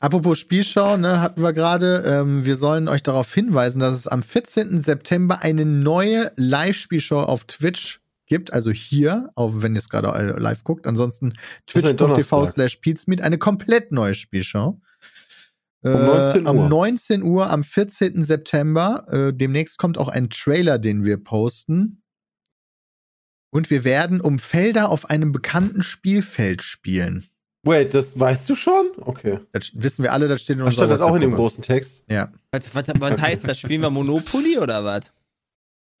Speaker 2: Apropos Spielschau, ne, hatten wir gerade. Ähm, wir sollen euch darauf hinweisen, dass es am 14. September eine neue Live-Spielschau auf Twitch gibt. Also hier, auch wenn ihr es gerade äh, live guckt. Ansonsten twitch.tv slash Pizmeet. Eine komplett neue Spielschau. Äh,
Speaker 5: 19 Uhr.
Speaker 2: Am 19 Uhr am 14. September. Äh, demnächst kommt auch ein Trailer, den wir posten. Und wir werden um Felder auf einem bekannten Spielfeld spielen.
Speaker 5: Wait, das weißt du schon? Okay.
Speaker 2: Das wissen wir alle, das steht in
Speaker 5: Da
Speaker 2: unserer
Speaker 5: stand das auch in dem großen Text.
Speaker 2: Ja.
Speaker 4: Was, was, was heißt das? Spielen wir Monopoly oder was?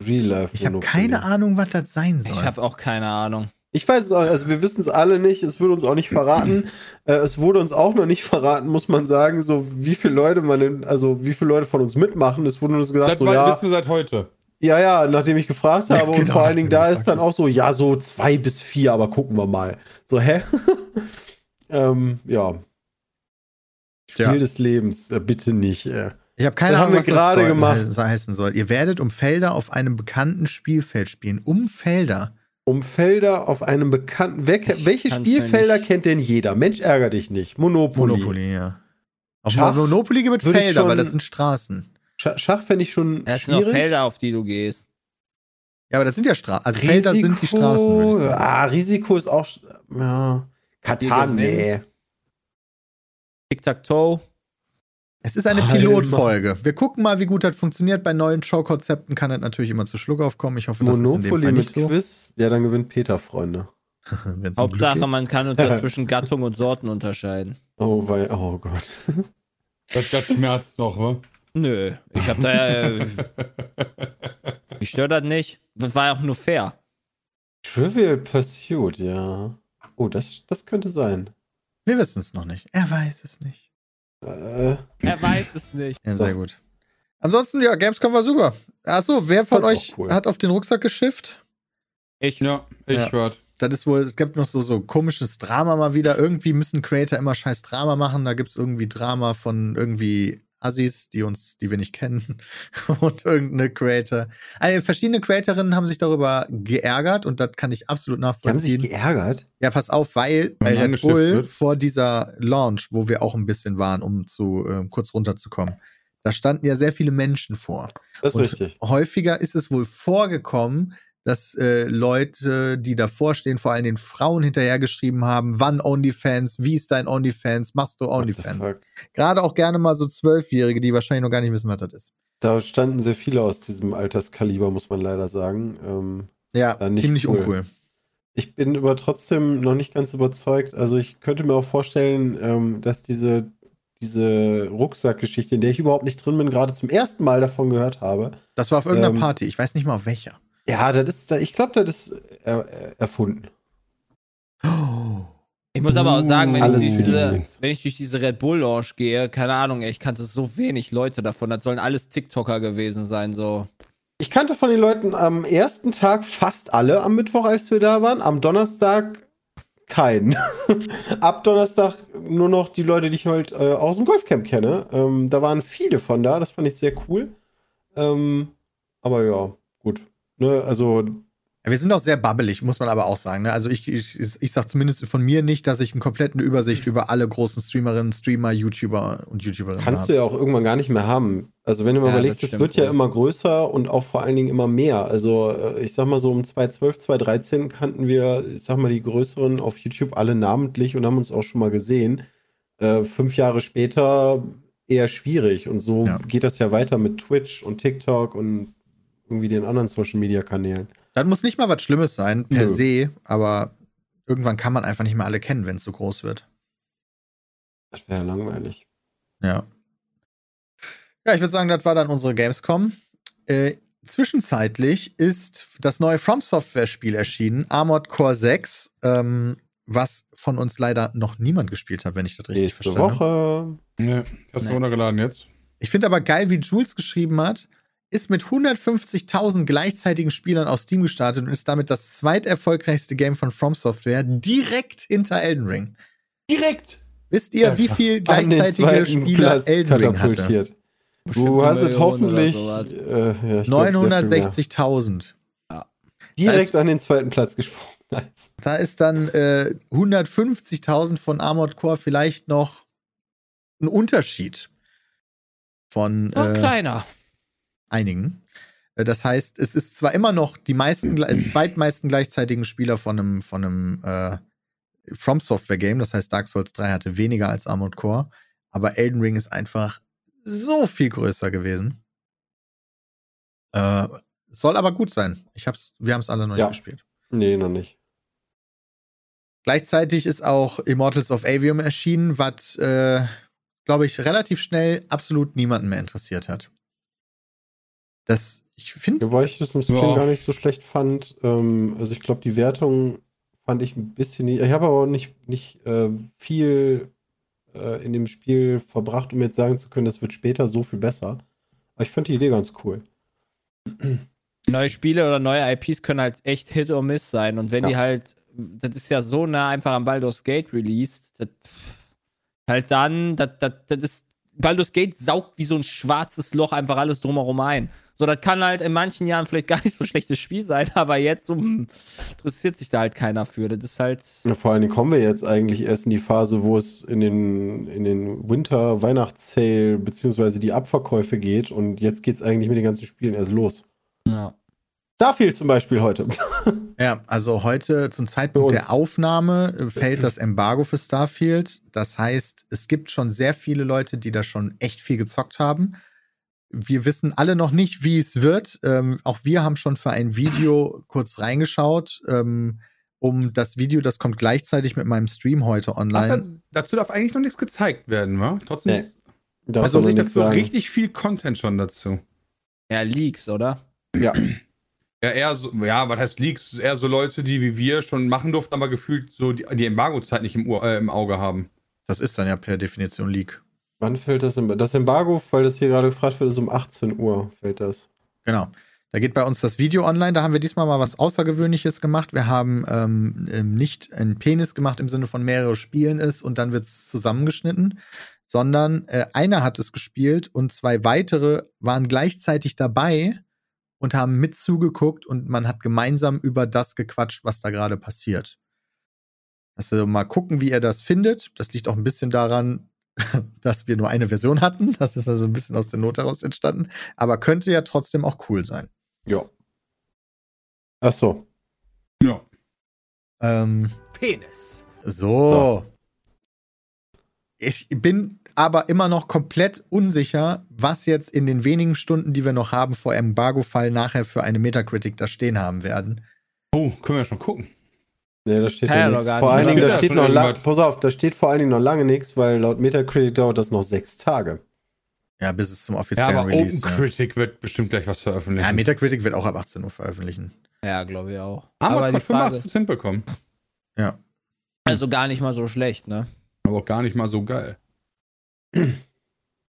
Speaker 5: Real Life.
Speaker 2: Ich habe keine Ahnung, was das sein soll.
Speaker 4: Ich habe auch keine Ahnung.
Speaker 5: Ich weiß es auch. Also, wir wissen es alle nicht. Es wurde uns auch nicht verraten. äh, es wurde uns auch noch nicht verraten, muss man sagen, so wie viele Leute man, in, also wie viele Leute von uns mitmachen. Es wurde uns gesagt,
Speaker 3: Das
Speaker 5: so,
Speaker 3: war-
Speaker 5: ja,
Speaker 3: wissen wir seit heute.
Speaker 5: ja, ja, nachdem ich gefragt
Speaker 2: Ja,
Speaker 5: habe. und
Speaker 2: genau,
Speaker 5: vor allen Dingen, da ist dann auch so, ja, so zwei bis vier, aber gucken wir mal. So, hä? ähm, ja. Spiel
Speaker 2: Ja.
Speaker 5: des Lebens, äh, bitte nicht. Äh.
Speaker 2: Ich habe keine
Speaker 5: Das haben
Speaker 2: Ahnung,
Speaker 5: wir
Speaker 2: was das
Speaker 5: gerade
Speaker 2: soll,
Speaker 5: gemacht.
Speaker 2: he- heißen soll. Ihr werdet um Felder auf einem bekannten Spielfeld spielen. Um Felder.
Speaker 5: Um Felder auf einem bekannten. Wer, welche Spielfelder
Speaker 4: ja
Speaker 5: kennt denn jeder? Mensch, ärger dich nicht. Monopoly.
Speaker 2: Monopoly, ja. Auf
Speaker 5: Schach
Speaker 2: Monopoly gibt es Felder,
Speaker 5: schon-
Speaker 2: weil das sind Straßen.
Speaker 5: Schach, Schach fände ich schon
Speaker 4: Es sind
Speaker 5: schwierig.
Speaker 4: Felder, auf die du gehst.
Speaker 2: Ja, aber das sind ja Straßen. Also Felder sind die Straßen, würde ich sagen.
Speaker 5: Ah, Risiko ist auch. Ja. Katan, nee.
Speaker 4: Tic-Tac-Toe.
Speaker 2: Es ist eine
Speaker 5: Alter.
Speaker 2: Pilotfolge. Wir gucken mal, wie gut das funktioniert. Bei neuen Showkonzepten kann das natürlich immer zu Schluck aufkommen. Ich hoffe, das ist in dem
Speaker 5: Monopoly
Speaker 2: Fall
Speaker 5: mit
Speaker 2: nicht so.
Speaker 5: Quiz. Ja, dann gewinnt Peter, Freunde.
Speaker 2: Um
Speaker 4: Hauptsache, man kann unter zwischen Gattung und Sorten unterscheiden.
Speaker 5: Oh, weil, oh Gott.
Speaker 3: Das, das schmerzt noch, wa?
Speaker 4: Nö, ich hab da ja. Äh, mich stört das nicht. Das war ja auch nur fair.
Speaker 5: Trivial Pursuit, ja. Oh, das, das könnte sein.
Speaker 2: Wir wissen es noch nicht. Er weiß es nicht.
Speaker 5: Äh,
Speaker 4: Er weiß es nicht.
Speaker 2: Ja, sehr gut. Ansonsten, ja, Gamescom war super. Achso, wer von
Speaker 5: Fand's
Speaker 2: euch
Speaker 5: cool.
Speaker 2: hat auf den Rucksack geschifft?
Speaker 4: Ich.
Speaker 3: Ja, ich
Speaker 2: Ja.
Speaker 3: werd.
Speaker 2: Das ist wohl, es gibt noch so, so komisches Drama mal wieder. Irgendwie müssen Creator immer scheiß Drama machen. Da gibt es irgendwie Drama von irgendwie Assis, die uns, die wir nicht kennen. und irgendeine Creator. Also verschiedene Creatorinnen haben sich darüber geärgert und das kann ich absolut
Speaker 5: die haben sich
Speaker 2: nachvollziehen.
Speaker 5: geärgert.
Speaker 2: Ja, pass auf, weil bei Red Bull vor dieser Launch, wo wir auch ein bisschen waren, um zu äh, kurz runterzukommen, da standen ja sehr viele Menschen vor.
Speaker 5: Das ist
Speaker 2: Und
Speaker 5: richtig.
Speaker 2: häufiger ist es wohl vorgekommen, dass äh, Leute, die davor stehen, vor allem den Frauen hinterhergeschrieben haben, wann OnlyFans, wie ist dein OnlyFans, machst du OnlyFans? Gerade auch gerne mal so Zwölfjährige, die wahrscheinlich noch gar nicht wissen, was das ist.
Speaker 5: Da standen sehr viele aus diesem Alterskaliber, muss man leider sagen. Ähm,
Speaker 2: Ja, ziemlich
Speaker 5: cool.
Speaker 2: uncool.
Speaker 5: Ich bin aber trotzdem noch nicht ganz überzeugt. Also ich könnte mir auch vorstellen, ähm, dass diese, diese Rucksackgeschichte, in der ich überhaupt nicht drin bin, gerade zum ersten Mal davon gehört habe.
Speaker 2: Das war auf irgendeiner
Speaker 5: Ähm,
Speaker 2: Party, ich weiß nicht mal auf welcher.
Speaker 5: Ja, das ist, ich glaube, das ist er, er, erfunden.
Speaker 4: Ich muss aber auch sagen, wenn ich,
Speaker 5: Alles
Speaker 4: durch diese, wenn ich durch diese Red Bull Lounge gehe, keine Ahnung, ey, ich kannte so wenig Leute davon. Das sollen alles TikToker gewesen sein, so.
Speaker 5: Ich kannte von den Leuten am ersten Tag fast alle am Mittwoch, als wir da waren. Am Donnerstag keinen. Ab Donnerstag nur noch die Leute, die ich halt äh, aus dem Golfcamp kenne. Ähm, da waren viele von da, das fand ich sehr cool. Ähm, aber ja, gut. Ne, also,
Speaker 2: wir sind auch sehr babbelig, muss man aber auch sagen. Ne? Also ich, ich, ich sag zumindest von mir nicht, dass ich eine komplette Übersicht über alle großen Streamerinnen, Streamer, YouTuber und YouTuberinnen
Speaker 5: kannst
Speaker 2: habe.
Speaker 5: du ja auch irgendwann gar nicht mehr haben. Also, wenn du mal
Speaker 4: Ja,
Speaker 5: überlegst,
Speaker 4: das
Speaker 5: es wird ja immer größer und auch vor allen Dingen immer mehr. Also, äh, ich sag mal so um 2012, 2013 kannten wir, ich sag mal, die größeren auf YouTube alle namentlich und haben uns auch schon mal gesehen. Äh, fünf Jahre später eher schwierig. Und so
Speaker 2: Ja.
Speaker 5: geht das ja weiter mit Twitch und TikTok und irgendwie den anderen Social Media Kanälen.
Speaker 2: Das muss nicht mal was Schlimmes sein, per
Speaker 5: Nö.
Speaker 2: se, aber irgendwann kann man einfach nicht mehr alle kennen, wenn es so groß wird.
Speaker 5: Das wäre ja langweilig.
Speaker 2: Ja. Ja, ich würde sagen, das war dann unsere Gamescom. Äh, zwischenzeitlich ist das neue From Software Spiel erschienen, Armored Core 6, ähm, was von uns leider noch niemand gespielt hat, wenn ich das richtig
Speaker 5: Nächste
Speaker 2: verstanden habe.
Speaker 5: Woche.
Speaker 3: Nee, ich hab's
Speaker 4: Nee.
Speaker 3: runtergeladen jetzt.
Speaker 2: Ich finde aber geil, wie Jules geschrieben hat, ist mit 150.000 gleichzeitigen Spielern auf Steam gestartet und ist damit das zweiterfolgreichste Game von From Software direkt hinter Elden Ring.
Speaker 3: Direkt!
Speaker 2: Wisst ihr, wie viel gleichzeitige Spieler
Speaker 5: Platz
Speaker 2: Elden Ring hatte?
Speaker 5: Du hast es hoffentlich. Äh, ja, ich glaub, sehr viel mehr.
Speaker 2: 960.000.
Speaker 5: Direkt an den zweiten Platz gesprungen. Nice.
Speaker 2: Da ist dann äh, 150.000 von Armored Core vielleicht noch ein Unterschied von
Speaker 4: Noch
Speaker 2: äh,
Speaker 4: kleiner.
Speaker 2: Einigen. Äh, Das heißt, es ist zwar immer noch die meisten, die zweitmeisten gleichzeitigen Spieler von einem, von einem äh, From Software Game. Das heißt, Dark Souls 3 hatte weniger als Armored Core. Aber Elden Ring ist einfach so viel größer gewesen. Äh, soll aber gut sein. Ich hab's, wir haben es alle noch
Speaker 5: Ja.
Speaker 2: nicht gespielt.
Speaker 5: Nee, noch nicht.
Speaker 2: Gleichzeitig ist auch Immortals of Avium erschienen, was, äh, glaube ich, relativ schnell absolut niemanden mehr interessiert hat. Das, ich finde,
Speaker 5: Wobei ich das im Stream
Speaker 3: Ja.
Speaker 5: gar nicht so schlecht fand. Ähm, also ich glaube, die Wertung fand ich ein bisschen. Ich habe aber auch nicht, nicht äh, viel äh, in dem Spiel verbracht, um jetzt sagen zu können, das wird später so viel besser. Aber ich fand die Idee ganz cool.
Speaker 4: Neue Spiele oder neue IPs können halt echt Hit or Miss sein. Und wenn
Speaker 5: Ja.
Speaker 4: die halt, das ist ja so nah einfach am Baldur's Gate released, das halt dann, das, das, das ist, Baldur's Gate saugt wie so ein schwarzes Loch einfach alles drumherum ein. So, das kann halt in manchen Jahren vielleicht gar nicht so ein schlechtes Spiel sein, aber jetzt so, hm, interessiert sich da halt keiner für. Das ist halt.
Speaker 5: Ja, vor allen Dingen kommen wir jetzt eigentlich erst in die Phase, wo es in den, in den Winter-Weihnachts-Sale beziehungsweise die Abverkäufe geht und jetzt geht es eigentlich mit den ganzen Spielen erst los.
Speaker 4: Ja.
Speaker 5: Starfield zum Beispiel heute.
Speaker 2: ja, also heute zum Zeitpunkt der Aufnahme äh, fällt das Embargo für Starfield. Das heißt, es gibt schon sehr viele Leute, die da schon echt viel gezockt haben. Wir wissen alle noch nicht, wie es wird. Ähm, auch wir haben schon für ein Video kurz reingeschaut. Ähm, um das Video, das kommt gleichzeitig mit meinem Stream heute
Speaker 3: Ach,
Speaker 2: online.
Speaker 3: da, dazu darf eigentlich noch nichts gezeigt werden, wa? Trotzdem
Speaker 5: Nee. Darfst
Speaker 3: also sich dazu
Speaker 5: sagen.
Speaker 3: richtig viel Content schon dazu.
Speaker 4: Ja, Leaks, oder?
Speaker 5: Ja.
Speaker 3: Ja, eher so, ja, was heißt Leaks? Eher so Leute, die wie wir schon machen durften, aber gefühlt so die, die Embargo-Zeit nicht im, Ur, äh, im Auge haben.
Speaker 2: Das ist dann ja per Definition Leak.
Speaker 5: Wann fällt das Embargo? Das Embargo, weil das hier gerade gefragt wird, ist um 18 Uhr fällt das.
Speaker 2: Genau. Da geht bei uns das Video online. Da haben wir diesmal mal was Außergewöhnliches gemacht. Wir haben ähm, ähm, nicht einen Penis gemacht im Sinne von mehrere Spielen ist und dann wird es zusammengeschnitten, sondern äh, einer hat es gespielt und zwei weitere waren gleichzeitig dabei und haben mit zugeguckt und man hat gemeinsam über das gequatscht, was da gerade passiert. Also mal gucken, wie ihr das findet. Das liegt auch ein bisschen daran, dass wir nur eine Version hatten. Das ist also ein bisschen aus der Not heraus entstanden. Aber könnte ja trotzdem auch cool sein.
Speaker 5: Ja. Ach so.
Speaker 3: Ja.
Speaker 2: Ähm,
Speaker 1: Penis.
Speaker 2: so. Ich bin aber immer noch komplett unsicher, was jetzt in den wenigen Stunden, die wir noch haben vor Embargo-Fall, nachher für eine Metacritic da stehen haben werden.
Speaker 3: Oh, können wir ja schon gucken.
Speaker 5: Nee, da steht
Speaker 4: ja
Speaker 5: nichts. Vor allen? Dingen, da
Speaker 3: Steht
Speaker 5: noch lang, pass auf, da steht vor allen Dingen noch lange nichts, weil laut Metacritic dauert das noch sechs Tage.
Speaker 2: Ja, bis es zum
Speaker 3: Ja,
Speaker 2: offiziellen
Speaker 3: aber
Speaker 2: Release. Ja.
Speaker 3: OpenCritic wird bestimmt gleich was veröffentlichen.
Speaker 2: ja, Metacritic wird auch ab 18 Uhr veröffentlichen.
Speaker 4: Ja, glaube ich auch.
Speaker 3: Armored
Speaker 4: aber die
Speaker 3: hat
Speaker 4: Frage,
Speaker 3: 85% bekommen.
Speaker 2: Ja.
Speaker 4: also gar nicht mal so schlecht, ne?
Speaker 3: Aber auch gar nicht mal so geil.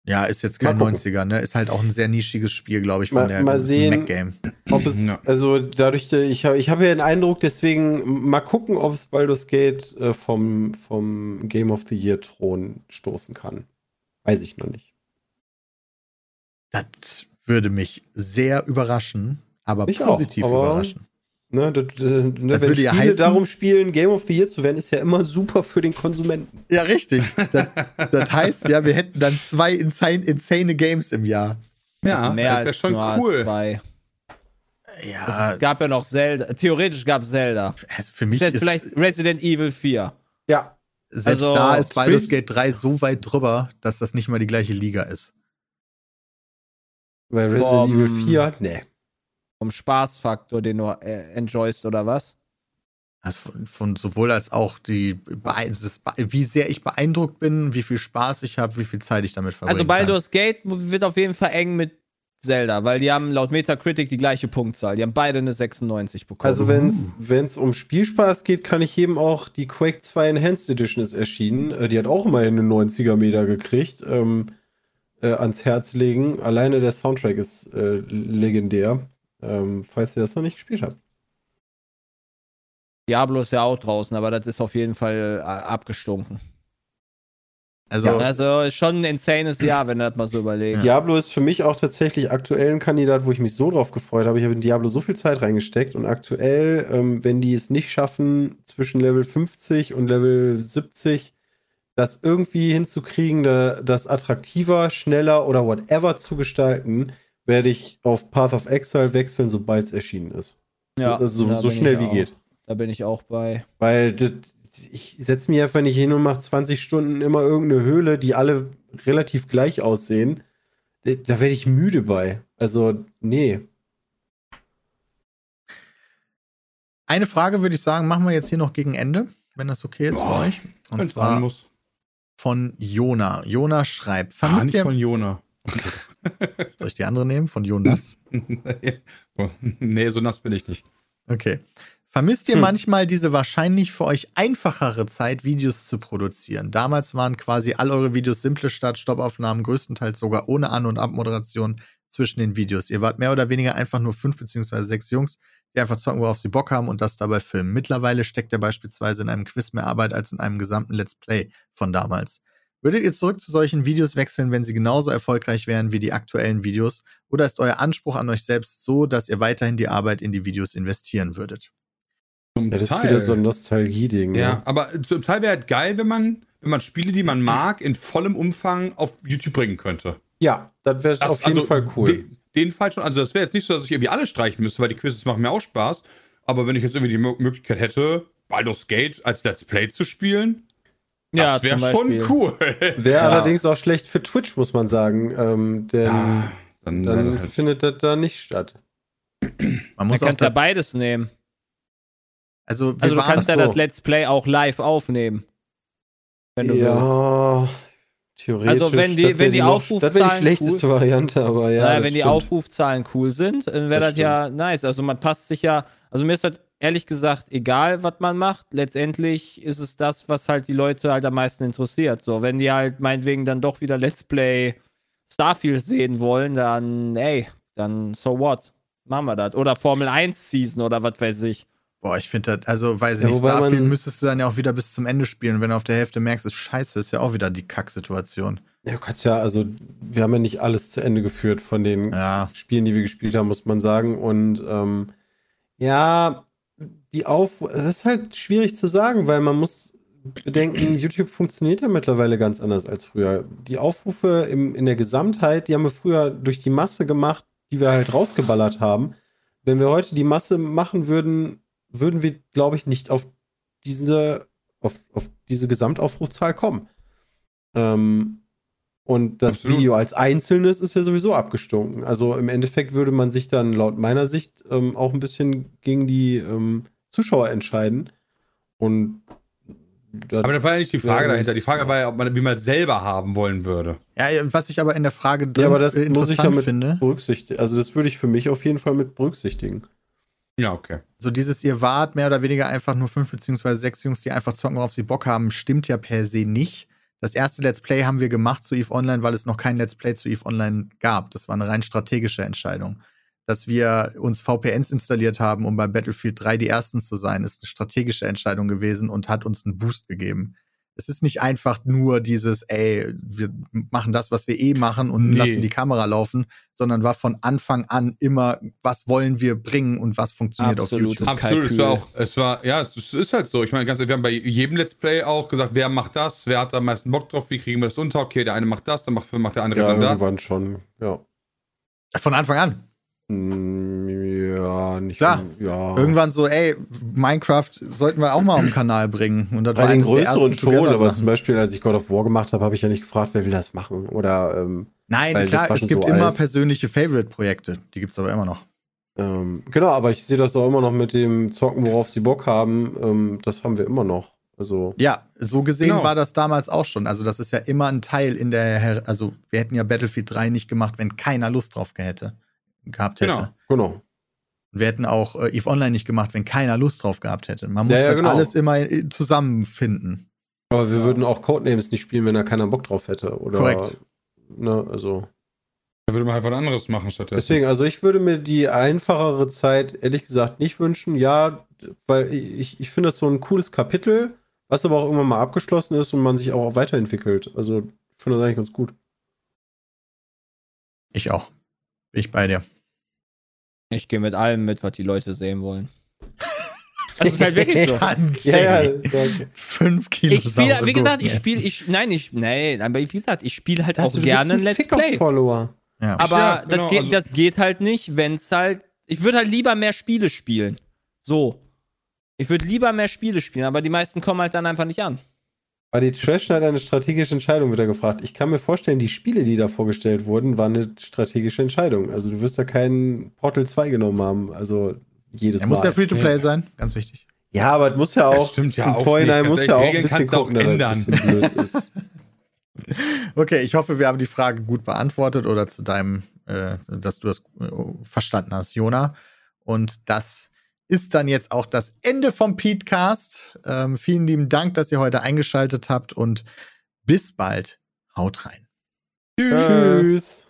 Speaker 2: Ja, ist jetzt kein
Speaker 5: Mal gucken.
Speaker 2: 90er, ne? Ist halt auch ein sehr nischiges Spiel, glaube ich, von
Speaker 5: Mal-
Speaker 2: der
Speaker 5: mal sehen.
Speaker 2: Mac-Game.
Speaker 5: Ob es,
Speaker 3: Ja.
Speaker 5: also dadurch, ich habe ich hab ja den Eindruck, deswegen mal gucken, ob es Baldur's Gate äh, vom, vom Game of the Year Thron stoßen kann. Weiß ich noch nicht.
Speaker 2: Das würde mich sehr überraschen, aber
Speaker 5: Ich auch,
Speaker 2: positiv
Speaker 5: aber-
Speaker 2: überraschen.
Speaker 5: Ne, das, äh, ne, wenn
Speaker 2: würde
Speaker 5: Spiele
Speaker 2: ja heißen-
Speaker 5: darum spielen, Game of the Year zu werden, ist ja immer super für den Konsumenten.
Speaker 2: Ja, richtig. Das, das heißt ja, wir hätten dann zwei insane, insane Games im Jahr.
Speaker 3: Ja,
Speaker 4: Mehr
Speaker 3: das wäre
Speaker 4: als
Speaker 3: schon
Speaker 4: nur
Speaker 3: cool.
Speaker 4: zwei.
Speaker 2: Ja,
Speaker 4: Es gab ja noch Zelda. Theoretisch gab es Zelda.
Speaker 2: also für mich
Speaker 4: Ist vielleicht Resident Evil 4.
Speaker 5: Ja.
Speaker 2: selbst
Speaker 4: also
Speaker 2: da ist Baldur's Gate 3 so weit drüber, dass das nicht mal die gleiche Liga ist.
Speaker 5: Weil Resident
Speaker 4: Vom-
Speaker 5: Evil 4, nee.
Speaker 4: Vom Spaßfaktor, den du äh, enjoyst, oder was?
Speaker 2: Also von, von sowohl als auch die, wie sehr ich beeindruckt bin, wie viel Spaß ich habe, wie viel Zeit ich damit verbringe.
Speaker 4: Also Baldur's Gate wird auf jeden Fall eng mit Zelda, weil die haben laut Metacritic die gleiche Punktzahl. Die haben beide eine 96 bekommen.
Speaker 5: Also wenn es um Spielspaß geht, kann ich jedem auch die Quake 2 Enhanced Edition ist erschienen. Äh, Die hat auch immerhin eine 90er Meter gekriegt. Ähm, äh, ans Herz legen. Alleine der Soundtrack ist äh, legendär. Ähm, falls ihr das noch nicht gespielt habt.
Speaker 4: Diablo ist ja auch draußen, aber das ist auf jeden Fall äh, abgestunken.
Speaker 2: Also,
Speaker 4: Also ist schon ein insanes Jahr, wenn du das mal so überlegst.
Speaker 5: Diablo ist für mich auch tatsächlich aktuell ein Kandidat, wo ich mich so drauf gefreut habe. Ich habe in Diablo so viel Zeit reingesteckt und aktuell, ähm, wenn die es nicht schaffen, zwischen Level 50 und Level 70 das irgendwie hinzukriegen, da, das attraktiver, schneller oder whatever zu gestalten, werde ich auf Path of Exile wechseln, sobald es erschienen ist. also
Speaker 4: da
Speaker 5: so
Speaker 4: bin
Speaker 5: schnell
Speaker 4: ich
Speaker 5: wie
Speaker 4: auch.
Speaker 5: geht.
Speaker 4: Da bin ich auch bei.
Speaker 5: Weil das, ich setze mich einfach nicht hin und mache 20 Stunden immer irgendeine Höhle, die alle relativ gleich aussehen. Da werde ich müde bei. Also, nee.
Speaker 2: eine Frage würde ich sagen, machen wir jetzt hier noch gegen Ende, wenn das okay ist für
Speaker 3: Boah,
Speaker 2: euch. Und zwar
Speaker 3: muss.
Speaker 2: von Jona. Jona schreibt,
Speaker 3: Ah,
Speaker 2: vermisst
Speaker 3: nicht
Speaker 2: ihr,
Speaker 3: von Jona.
Speaker 2: soll ich die andere nehmen? Von Jonas?
Speaker 3: nee, so nass bin ich nicht.
Speaker 2: Okay. Vermisst ihr
Speaker 5: Hm.
Speaker 2: manchmal diese wahrscheinlich für euch einfachere Zeit, Videos zu produzieren? Damals waren quasi all eure Videos simple Start-Stopp-Aufnahmen, größtenteils sogar ohne An- und Abmoderation zwischen den Videos. Ihr wart mehr oder weniger einfach nur fünf beziehungsweise sechs Jungs, die einfach zocken, worauf sie Bock haben und das dabei filmen. Mittlerweile steckt ihr beispielsweise in einem Quiz mehr Arbeit als in einem gesamten Let's Play von damals. Würdet ihr zurück zu solchen Videos wechseln, wenn sie genauso erfolgreich wären wie die aktuellen Videos? Oder ist euer Anspruch an euch selbst so, dass ihr weiterhin die Arbeit in die Videos investieren würdet?
Speaker 3: Zum
Speaker 5: Ja, das ist
Speaker 3: Teil.
Speaker 5: wieder so ein Nostalgie-Ding.
Speaker 3: Ja,
Speaker 5: ne?
Speaker 3: aber zum Teil wäre halt geil, wenn man, wenn man Spiele, die man mag, in vollem Umfang auf YouTube bringen könnte.
Speaker 5: ja das wäre auf jeden
Speaker 3: also,
Speaker 5: Fall cool.
Speaker 3: Den, den Fall schon. Also, das wäre jetzt nicht so, dass ich irgendwie alle streichen müsste, weil die Quizzes machen mir auch Spaß. Aber wenn ich jetzt irgendwie die Mö- Möglichkeit hätte, Baldur's Gate als Let's Play zu spielen, das wäre schon cool.
Speaker 5: Wäre
Speaker 3: Ja.
Speaker 5: allerdings auch schlecht für Twitch, muss man sagen. Ähm, denn
Speaker 3: Ja, dann,
Speaker 5: dann
Speaker 3: halt.
Speaker 5: findet das da nicht statt.
Speaker 2: Man muss
Speaker 4: kannst ja beides nehmen.
Speaker 2: also,
Speaker 4: Also du kannst ja
Speaker 5: so.
Speaker 4: das Let's Play auch live aufnehmen. Wenn du willst.
Speaker 5: ja, theoretisch.
Speaker 4: Also wenn die- wenn die Aufrufzahlen
Speaker 5: Das wäre die schlechteste Variante, aber ja.
Speaker 4: naja, wenn die
Speaker 5: stimmt.
Speaker 4: Aufrufzahlen cool sind, dann wäre
Speaker 5: Das
Speaker 4: das, ja nice. Also man passt sich ja, also mir ist das ehrlich gesagt egal, was man macht. Letztendlich ist es das, was halt die Leute halt am meisten interessiert. So, wenn die halt meinetwegen dann doch wieder Let's Play Starfield sehen wollen, dann ey, dann so what? Machen wir das. Oder Formel 1 Season oder was weiß ich.
Speaker 2: boah, ich finde das, also weiß ich
Speaker 5: Ja,
Speaker 2: nicht, Starfield
Speaker 5: man-
Speaker 2: müsstest du dann ja auch wieder bis zum Ende spielen. Wenn du auf der Hälfte merkst, ist scheiße, ist ja auch wieder die Kacksituation.
Speaker 5: Ja, du kannst ja, also wir haben ja nicht alles zu Ende geführt von den
Speaker 2: Ja,
Speaker 5: Spielen, die wir gespielt haben, muss man sagen. Und ähm, ja, die Auf, es ist halt schwierig zu sagen, weil man muss bedenken, YouTube funktioniert ja mittlerweile ganz anders als früher. Die Aufrufe im, in der Gesamtheit, die haben wir früher durch die Masse gemacht, die wir halt rausgeballert haben. Wenn wir heute die Masse machen würden, würden wir, glaube ich, nicht auf diese, auf, auf diese Gesamtaufrufzahl kommen. Ähm, und das
Speaker 3: Absolut.
Speaker 5: Video als einzelnes ist ja sowieso abgestunken. Also im Endeffekt würde man sich dann laut meiner Sicht ähm, auch ein bisschen gegen die ähm, Zuschauer entscheiden. Und das-
Speaker 3: Aber das war ja nicht die Frage dahinter. Die Frage war ja, ob man, wie man es selber haben wollen würde.
Speaker 2: ja, was ich aber in der Frage drin
Speaker 5: ja, aber das muss ich ja
Speaker 2: interessant
Speaker 5: mit
Speaker 2: finde,
Speaker 5: berücksichtigen. Also das würde ich für mich auf jeden Fall mit berücksichtigen.
Speaker 3: Ja, okay.
Speaker 2: so dieses, ihr wart mehr oder weniger einfach nur fünf beziehungsweise sechs Jungs, die einfach zocken, worauf sie Bock haben, stimmt ja per se nicht. Das erste Let's Play haben wir gemacht zu EVE Online, weil es noch kein Let's Play zu EVE Online gab. Das war eine rein strategische Entscheidung. Dass wir uns VPNs installiert haben, um bei Battlefield 3 die Ersten zu sein, ist eine strategische Entscheidung gewesen und hat uns einen Boost gegeben. Es ist nicht einfach nur dieses, ey, wir machen das, was wir eh machen und
Speaker 3: Nee.
Speaker 2: lassen die Kamera laufen, sondern war von Anfang an immer, was wollen wir bringen und was funktioniert
Speaker 4: Absolutes
Speaker 2: auf YouTube.
Speaker 3: Absolut, es war
Speaker 4: Kalkül.
Speaker 3: auch, es war, ja, es ist halt so. Ich meine, ganz, wir haben bei jedem Let's Play auch gesagt, wer macht das, wer hat da am meisten Bock drauf, wie kriegen wir das unter? Okay, der eine macht das, dann macht, macht der andere
Speaker 5: Ja,
Speaker 3: dann das.
Speaker 5: irgendwann schon. Ja.
Speaker 2: Von Anfang an.
Speaker 5: Mm, Ja, nicht.
Speaker 2: Klar.
Speaker 5: Ja.
Speaker 2: Irgendwann so, ey, Minecraft sollten wir auch mal auf den Kanal bringen. Und das
Speaker 5: Bei
Speaker 2: war
Speaker 5: den größeren schon, aber zum Beispiel, als ich God of War gemacht habe, habe ich ja nicht gefragt, wer will das machen. Oder ähm,
Speaker 2: Nein, klar, es gibt
Speaker 5: so
Speaker 2: immer
Speaker 5: alt.
Speaker 2: persönliche Favorite-Projekte. Die gibt es aber immer noch.
Speaker 5: ähm, genau, aber ich sehe das auch immer noch mit dem Zocken, worauf sie Bock haben. Ähm, das haben wir immer noch. Also,
Speaker 2: Ja, so gesehen
Speaker 3: Genau.
Speaker 2: war das damals auch schon. Also, das ist ja immer ein Teil in der, Her also wir hätten ja Battlefield 3 nicht gemacht, wenn keiner Lust drauf hätte, gehabt hätte.
Speaker 3: Genau.
Speaker 5: genau.
Speaker 2: Wir hätten auch äh, EVE Online nicht gemacht, wenn keiner Lust drauf gehabt hätte. Man muss
Speaker 5: Ja, ja,
Speaker 2: halt
Speaker 5: genau.
Speaker 2: alles immer äh, zusammenfinden.
Speaker 5: Aber wir würden auch Codenames nicht spielen, wenn da keiner Bock drauf hätte. Oder,
Speaker 2: Korrekt.
Speaker 5: Ne, also.
Speaker 3: Da würde man halt was anderes machen stattdessen.
Speaker 5: Deswegen, also ich würde mir die einfachere Zeit ehrlich gesagt nicht wünschen. Ja, weil ich, ich finde das so ein cooles Kapitel, was aber auch irgendwann mal abgeschlossen ist und man sich auch weiterentwickelt. Also ich finde das eigentlich ganz gut.
Speaker 2: Ich auch. Ich bei dir.
Speaker 4: Ich gehe mit allem mit, was die Leute sehen wollen. Das ist halt wirklich so.
Speaker 2: Ja, Jay.
Speaker 5: okay.
Speaker 2: Fünf Kilo
Speaker 4: Ich spiele, wie gesagt, ich spiele, ich, nein, ich, nein, aber wie gesagt, ich spiele halt
Speaker 5: Das-
Speaker 4: auch gerne ein Let's Play.
Speaker 5: Follower.
Speaker 2: Ja.
Speaker 4: Aber
Speaker 3: Ja, genau,
Speaker 4: das, geht,
Speaker 3: also-
Speaker 4: das geht halt nicht, wenn es halt. Ich würde halt lieber mehr Spiele spielen. So. Ich würde lieber mehr Spiele spielen, aber die meisten kommen halt dann einfach nicht an.
Speaker 5: War die Trash Night eine strategische Entscheidung, wird er gefragt. Ich kann mir vorstellen, die Spiele, die da vorgestellt wurden, waren eine strategische Entscheidung. Also du wirst da keinen Portal 2 genommen haben. Also jedes
Speaker 2: Er muss
Speaker 5: Mal.
Speaker 2: ja Free-to-Play sein, ganz wichtig.
Speaker 5: ja, aber es muss ja
Speaker 3: Das
Speaker 5: auch
Speaker 3: stimmt ja
Speaker 5: im
Speaker 3: auch
Speaker 5: Vorhinein
Speaker 3: nicht.
Speaker 5: muss
Speaker 3: Ganz
Speaker 5: ja auch ein bisschen gucken, dass das ein bisschen blöd ist.
Speaker 2: Okay, ich hoffe, wir haben die Frage gut beantwortet oder zu deinem, äh, dass du das äh, verstanden hast, Jona. Und das ist dann jetzt auch das Ende vom Petecast. Ähm, vielen lieben Dank, dass ihr heute eingeschaltet habt und bis bald. Haut rein.
Speaker 5: Tschüss.